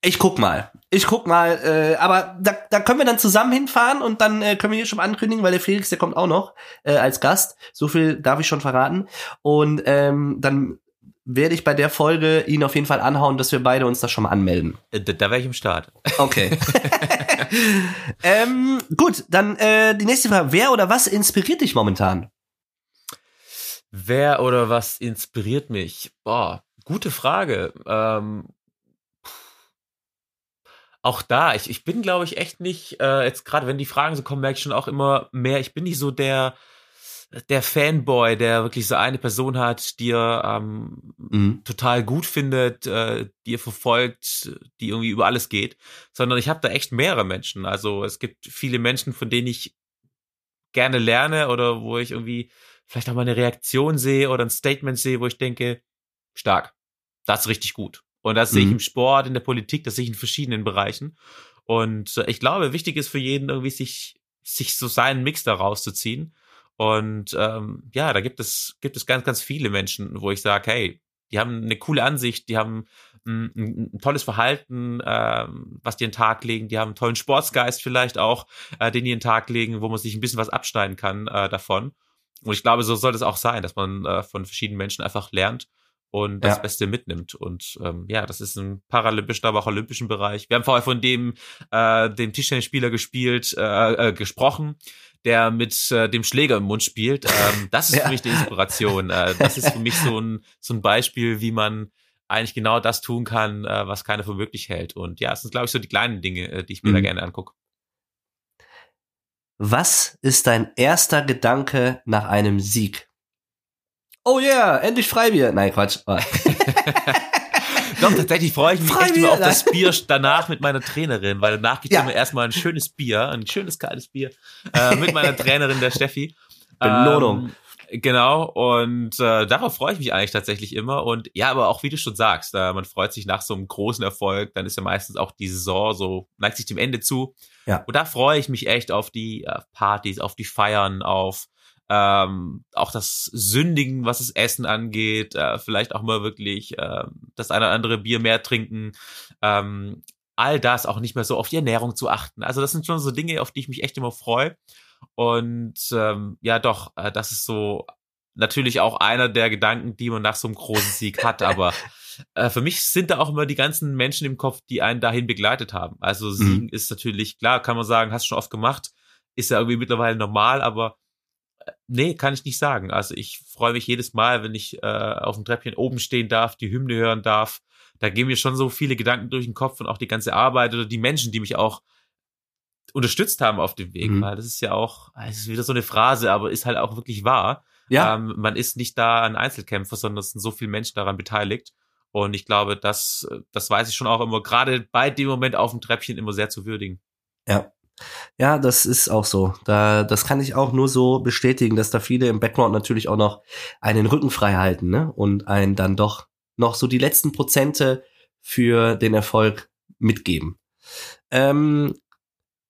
ich guck mal. Ich guck mal, äh, aber da, da können wir dann zusammen hinfahren und dann äh, können wir hier schon mal ankündigen, weil der Felix, der kommt auch noch äh, als Gast. So viel darf ich schon verraten. Und ähm, dann werde ich bei der Folge ihn auf jeden Fall anhauen, dass wir beide uns da schon mal anmelden. Äh, Da, da wäre ich im Start. Okay. ähm, gut, dann äh, die nächste Frage. Wer oder was inspiriert dich momentan? Wer oder was inspiriert mich? Boah, gute Frage. Ähm, auch da, ich, ich bin, glaube ich, echt nicht, äh, jetzt gerade wenn die Fragen so kommen, merke ich schon auch immer mehr, ich bin nicht so der, der Fanboy, der wirklich so eine Person hat, die er ähm, Mhm. total gut findet, äh, die er verfolgt, die irgendwie über alles geht, sondern ich habe da echt mehrere Menschen. Also es gibt viele Menschen, von denen ich gerne lerne oder wo ich irgendwie vielleicht auch mal eine Reaktion sehe oder ein Statement sehe, wo ich denke, stark, das ist richtig gut. Und das sehe ich Mhm. im Sport, in der Politik, das sehe ich in verschiedenen Bereichen. Und äh, ich glaube, wichtig ist für jeden irgendwie sich, sich so seinen Mix da rauszuziehen. Und ähm, ja, da gibt es, gibt es ganz, ganz viele Menschen, wo ich sage, hey, die haben eine coole Ansicht, die haben ein, ein, ein tolles Verhalten, ähm, was die an den Tag legen, die haben einen tollen Sportsgeist vielleicht auch, äh, den die an den Tag legen, wo man sich ein bisschen was abschneiden kann äh, davon. Und ich glaube, so soll es auch sein, dass man äh, von verschiedenen Menschen einfach lernt und das Ja. Beste mitnimmt. Und ähm, ja, das ist im paralympischen, aber auch olympischen Bereich. Wir haben vorher von dem, äh, dem Tischtennisspieler gespielt, äh, äh, gesprochen, der mit äh, dem Schläger im Mund spielt. Ähm, das ist Ja. für mich die Inspiration. Äh, das ist für mich so ein, so ein Beispiel, wie man eigentlich genau das tun kann, äh, was keiner für möglich hält. Und ja, es sind, glaube ich, so die kleinen Dinge, äh, die ich mir da Mhm. gerne angucke. Was ist dein erster Gedanke nach einem Sieg? Oh yeah, endlich Freibier. Nein, Quatsch. Oh. Doch, tatsächlich freue ich mich echt Freibier, immer auf nein. das Bier danach mit meiner Trainerin, weil danach gibt es Ja. immer erstmal ein schönes Bier, ein schönes kaltes Bier äh, mit meiner Trainerin, der Steffi. Belohnung. Ähm, genau, und äh, darauf freue ich mich eigentlich tatsächlich immer. Und ja, aber auch wie du schon sagst, äh, man freut sich nach so einem großen Erfolg, dann ist ja meistens auch die Saison so, neigt sich dem Ende zu. Ja. Und da freue ich mich echt auf die äh, Partys, auf die Feiern, auf ähm, auch das Sündigen, was das Essen angeht, äh, vielleicht auch mal wirklich äh, das eine oder andere Bier mehr trinken, ähm, all das auch nicht mehr so auf die Ernährung zu achten. Also das sind schon so Dinge, auf die ich mich echt immer freue. Und ähm, ja, doch, äh, das ist so natürlich auch einer der Gedanken, die man nach so einem großen Sieg hat. Aber äh, für mich sind da auch immer die ganzen Menschen im Kopf, die einen dahin begleitet haben. Also Siegen ist natürlich, klar, kann man sagen, hast du schon oft gemacht, ist ja irgendwie mittlerweile normal, aber nee, kann ich nicht sagen. Also ich freue mich jedes Mal, wenn ich äh, auf dem Treppchen oben stehen darf, die Hymne hören darf. Da gehen mir schon so viele Gedanken durch den Kopf und auch die ganze Arbeit oder die Menschen, die mich auch unterstützt haben auf dem Weg, Mhm. weil das ist ja auch, es ist wieder so eine Phrase, aber ist halt auch wirklich wahr. Ja, Ähm, man ist nicht da ein Einzelkämpfer, sondern es sind so viele Menschen daran beteiligt. Und ich glaube, das, das weiß ich schon auch immer, gerade bei dem Moment auf dem Treppchen immer sehr zu würdigen. ja. Ja, das ist auch so. Da, das kann ich auch nur so bestätigen, dass da viele im Background natürlich auch noch einen Rücken frei halten, ne? Und einen dann doch noch so die letzten Prozente für den Erfolg mitgeben. Ähm,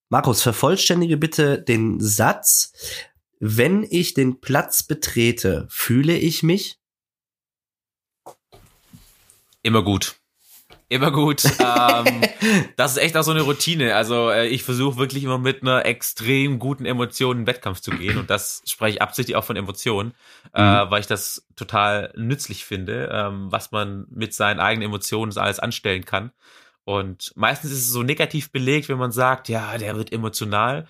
Markus, vervollständige bitte den Satz. Wenn ich den Platz betrete, fühle ich mich. Immer gut. Immer gut. ähm, das ist echt auch so eine Routine. Also äh, ich versuche wirklich immer mit einer extrem guten Emotion in den Wettkampf zu gehen. Und das spreche ich absichtlich auch von Emotionen, äh, Mhm. weil ich das total nützlich finde, ähm, was man mit seinen eigenen Emotionen alles anstellen kann. Und meistens ist es so negativ belegt, wenn man sagt, ja, der wird emotional.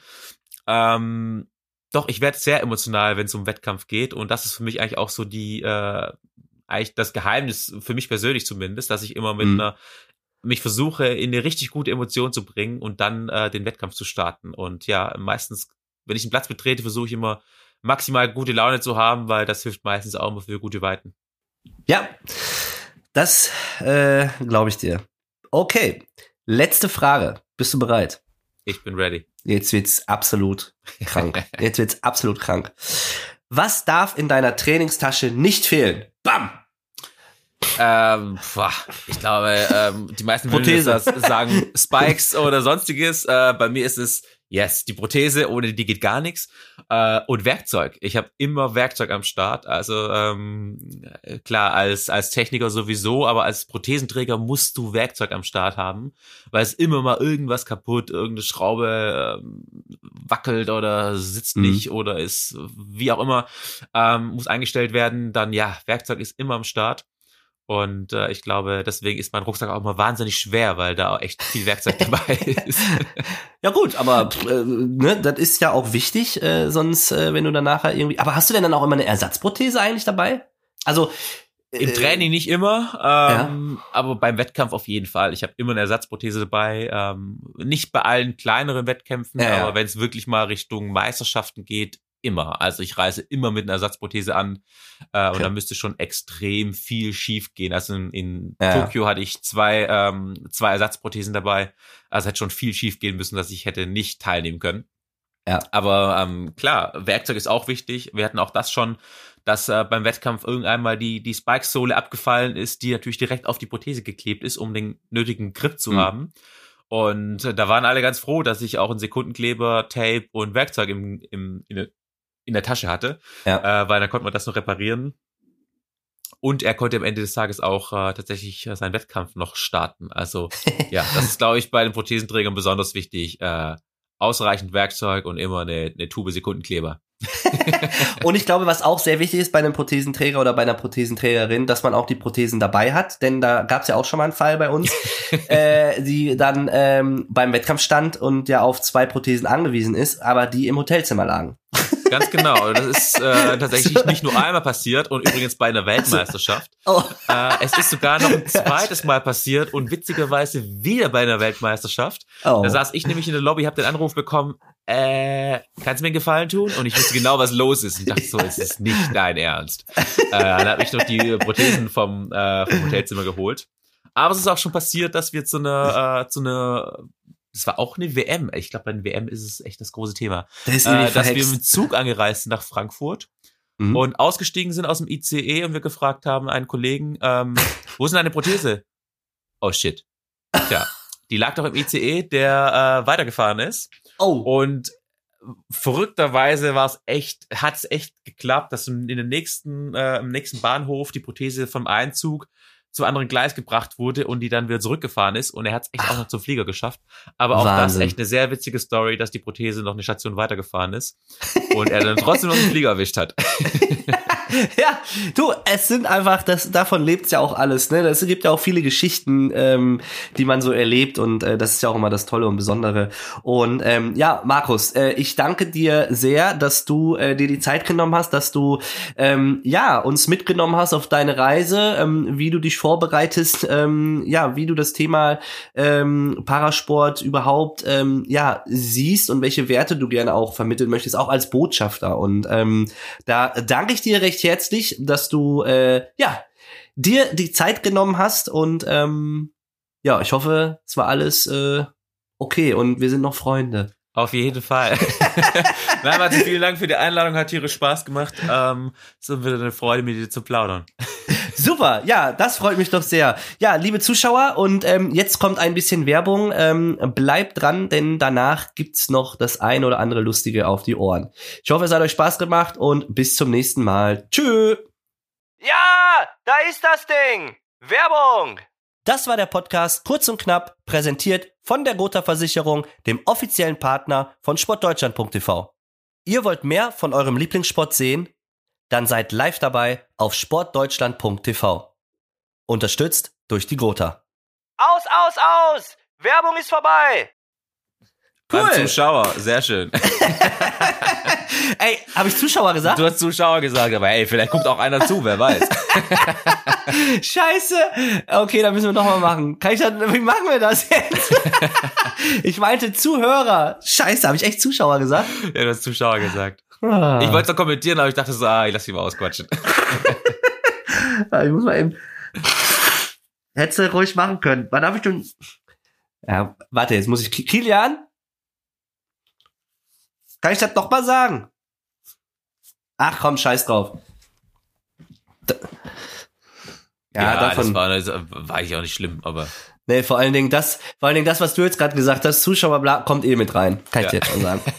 Ähm, doch, ich werde sehr emotional, wenn es um Wettkampf geht. Und das ist für mich eigentlich auch so die, äh, eigentlich das Geheimnis, für mich persönlich zumindest, dass ich immer mit Mhm. einer, mich versuche, in eine richtig gute Emotion zu bringen und dann äh, den Wettkampf zu starten. Und ja, meistens, wenn ich einen Platz betrete, versuche ich immer maximal gute Laune zu haben, weil das hilft meistens auch immer für gute Weiten. Ja, das äh, glaube ich dir. Okay, letzte Frage. Bist du bereit? Ich bin ready. Jetzt wird's absolut krank. Jetzt wird's absolut krank. Was darf in deiner Trainingstasche nicht fehlen? Bam! Ähm, ich glaube, ähm, die meisten Prothese. das sagen Spikes oder sonstiges. Äh, bei mir ist es, yes, die Prothese, ohne die geht gar nichts. Äh, und Werkzeug. Ich habe immer Werkzeug am Start. Also ähm, klar, als, als Techniker sowieso, aber als Prothesenträger musst du Werkzeug am Start haben, weil es immer mal irgendwas kaputt, irgendeine Schraube ähm, wackelt oder sitzt Mhm. nicht oder ist wie auch immer, ähm, muss eingestellt werden. Dann ja, Werkzeug ist immer am Start. Und äh, ich glaube, deswegen ist mein Rucksack auch immer wahnsinnig schwer, weil da auch echt viel Werkzeug dabei ist. Ja gut, aber äh, ne, das ist ja auch wichtig, äh, sonst äh, wenn du dann nachher irgendwie. Aber hast du denn dann auch immer eine Ersatzprothese eigentlich dabei? Also Im äh, Training nicht immer, ähm, aber beim Wettkampf auf jeden Fall. Ich habe immer eine Ersatzprothese dabei. Ähm, nicht bei allen kleineren Wettkämpfen, Ja, ja. aber wenn es wirklich mal Richtung Meisterschaften geht, immer. Also ich reise immer mit einer Ersatzprothese an äh, Okay. und da müsste schon extrem viel schief gehen. Also in, in Ja. Tokio hatte ich zwei, ähm, zwei Ersatzprothesen dabei. Also hätte schon viel schief gehen müssen, dass ich hätte nicht teilnehmen können. Ja. Aber ähm, klar, Werkzeug ist auch wichtig. Wir hatten auch das schon, dass äh, beim Wettkampf irgendwann mal die, die Spike-Sohle abgefallen ist, die natürlich direkt auf die Prothese geklebt ist, um den nötigen Grip zu Mhm. haben. Und äh, da waren alle ganz froh, dass ich auch einen Sekundenkleber, Tape und Werkzeug im, im, in, in der Tasche hatte, Ja. äh, weil dann konnte man das noch reparieren. Und er konnte am Ende des Tages auch äh, tatsächlich äh, seinen Wettkampf noch starten. Also ja, das ist, glaube ich, bei den Prothesenträgern besonders wichtig. Äh, ausreichend Werkzeug und immer eine, eine Tube Sekundenkleber. Und ich glaube, was auch sehr wichtig ist bei einem Prothesenträger oder bei einer Prothesenträgerin, dass man auch die Prothesen dabei hat, denn da gab es ja auch schon mal einen Fall bei uns, äh, die dann ähm, beim Wettkampf stand und ja auf zwei Prothesen angewiesen ist, aber die im Hotelzimmer lagen. Ganz genau. Das ist äh, tatsächlich nicht nur einmal passiert und übrigens bei einer Weltmeisterschaft. Oh. Äh, es ist sogar noch ein zweites Mal passiert und witzigerweise wieder bei einer Weltmeisterschaft. Oh. Da saß ich nämlich in der Lobby, habe den Anruf bekommen, äh, kannst du mir einen Gefallen tun? Und ich wusste genau, was los ist. Und dachte so, es ist nicht dein Ernst. Äh, dann habe ich noch die Prothesen vom, äh, vom Hotelzimmer geholt. Aber es ist auch schon passiert, dass wir zu einer, äh, zu einer, das war auch eine WM. Ich glaube, bei den WM ist es echt das große Thema. das Äh, dass wir mit dem Zug angereist sind nach Frankfurt Mhm. und ausgestiegen sind aus dem ICE und wir gefragt haben einen Kollegen, ähm, wo ist denn deine Prothese? Oh shit. Tja, die lag doch im ICE, der äh, weitergefahren ist. oh. Und verrückterweise war es echt, hat es echt geklappt, dass in den nächsten, äh, im nächsten Bahnhof die Prothese vom Einzug zum anderen Gleis gebracht wurde und die dann wieder zurückgefahren ist und er hat es echt auch noch zum Flieger geschafft. Aber auch Wahnsinn. das echt eine sehr witzige Story, dass die Prothese noch eine Station weitergefahren ist und er dann trotzdem noch den Flieger erwischt hat. ja, du, es sind einfach, das, davon lebt's ja auch alles, ne? Es gibt ja auch viele Geschichten, ähm, die man so erlebt und äh, das ist ja auch immer das Tolle und Besondere. Und ähm, ja, Markus, äh, ich danke dir sehr, dass du äh, dir die Zeit genommen hast, dass du ähm, ja uns mitgenommen hast auf deine Reise, ähm, wie du dich vorbereitest, ähm, ja, wie du das Thema ähm, Parasport überhaupt ähm, ja siehst und welche Werte du gerne auch vermitteln möchtest, auch als Botschafter. Und ähm, da danke ich dir recht herzlich, dass du äh, ja dir die Zeit genommen hast und ähm, ja, ich hoffe, es war alles äh, okay und wir sind noch Freunde. Auf jeden Fall. Nein, Martin, vielen Dank für die Einladung, hat tierisch Spaß gemacht. Ähm, es ist wieder eine Freude, mit dir zu plaudern. Super, ja, das freut mich doch sehr. Ja, liebe Zuschauer, und ähm, jetzt kommt ein bisschen Werbung. Ähm, bleibt dran, denn danach gibt's noch das ein oder andere Lustige auf die Ohren. Ich hoffe, es hat euch Spaß gemacht und bis zum nächsten Mal. Tschö! Ja, da ist das Ding. Werbung! Das war der Podcast Kurz und Knapp, präsentiert von der Gotha Versicherung, dem offiziellen Partner von sportdeutschland.tv. Ihr wollt mehr von eurem Lieblingssport sehen? Dann seid live dabei auf sportdeutschland.tv. Unterstützt durch die Gotha. Aus, aus, aus! Werbung ist vorbei! Beim Cool. Zuschauer, sehr schön. Ey, habe ich Zuschauer gesagt? Du hast Zuschauer gesagt, aber ey, vielleicht guckt auch einer zu, wer weiß. Scheiße. Okay, dann müssen wir nochmal machen. Kann ich dann, wie machen wir das jetzt? ich meinte Zuhörer. Scheiße, habe ich echt Zuschauer gesagt? Ja, du hast Zuschauer gesagt. Ah. Ich wollte es noch kommentieren, aber ich dachte so, ah, ich lass die mal ausquatschen. Ich muss mal eben. Hättest du ruhig machen können. Wann habe ich denn. Ja, warte, jetzt muss ich. Ki- Kilian? Kann ich das noch mal sagen? Ach komm, scheiß drauf. Da- Ja, davon. das war, war eigentlich auch nicht schlimm, aber nee, vor allen Dingen das, vor allen Dingen das, was du jetzt gerade gesagt hast, Zuschauer bla, kommt eh mit rein. Kann ich Ja. dir jetzt schon sagen.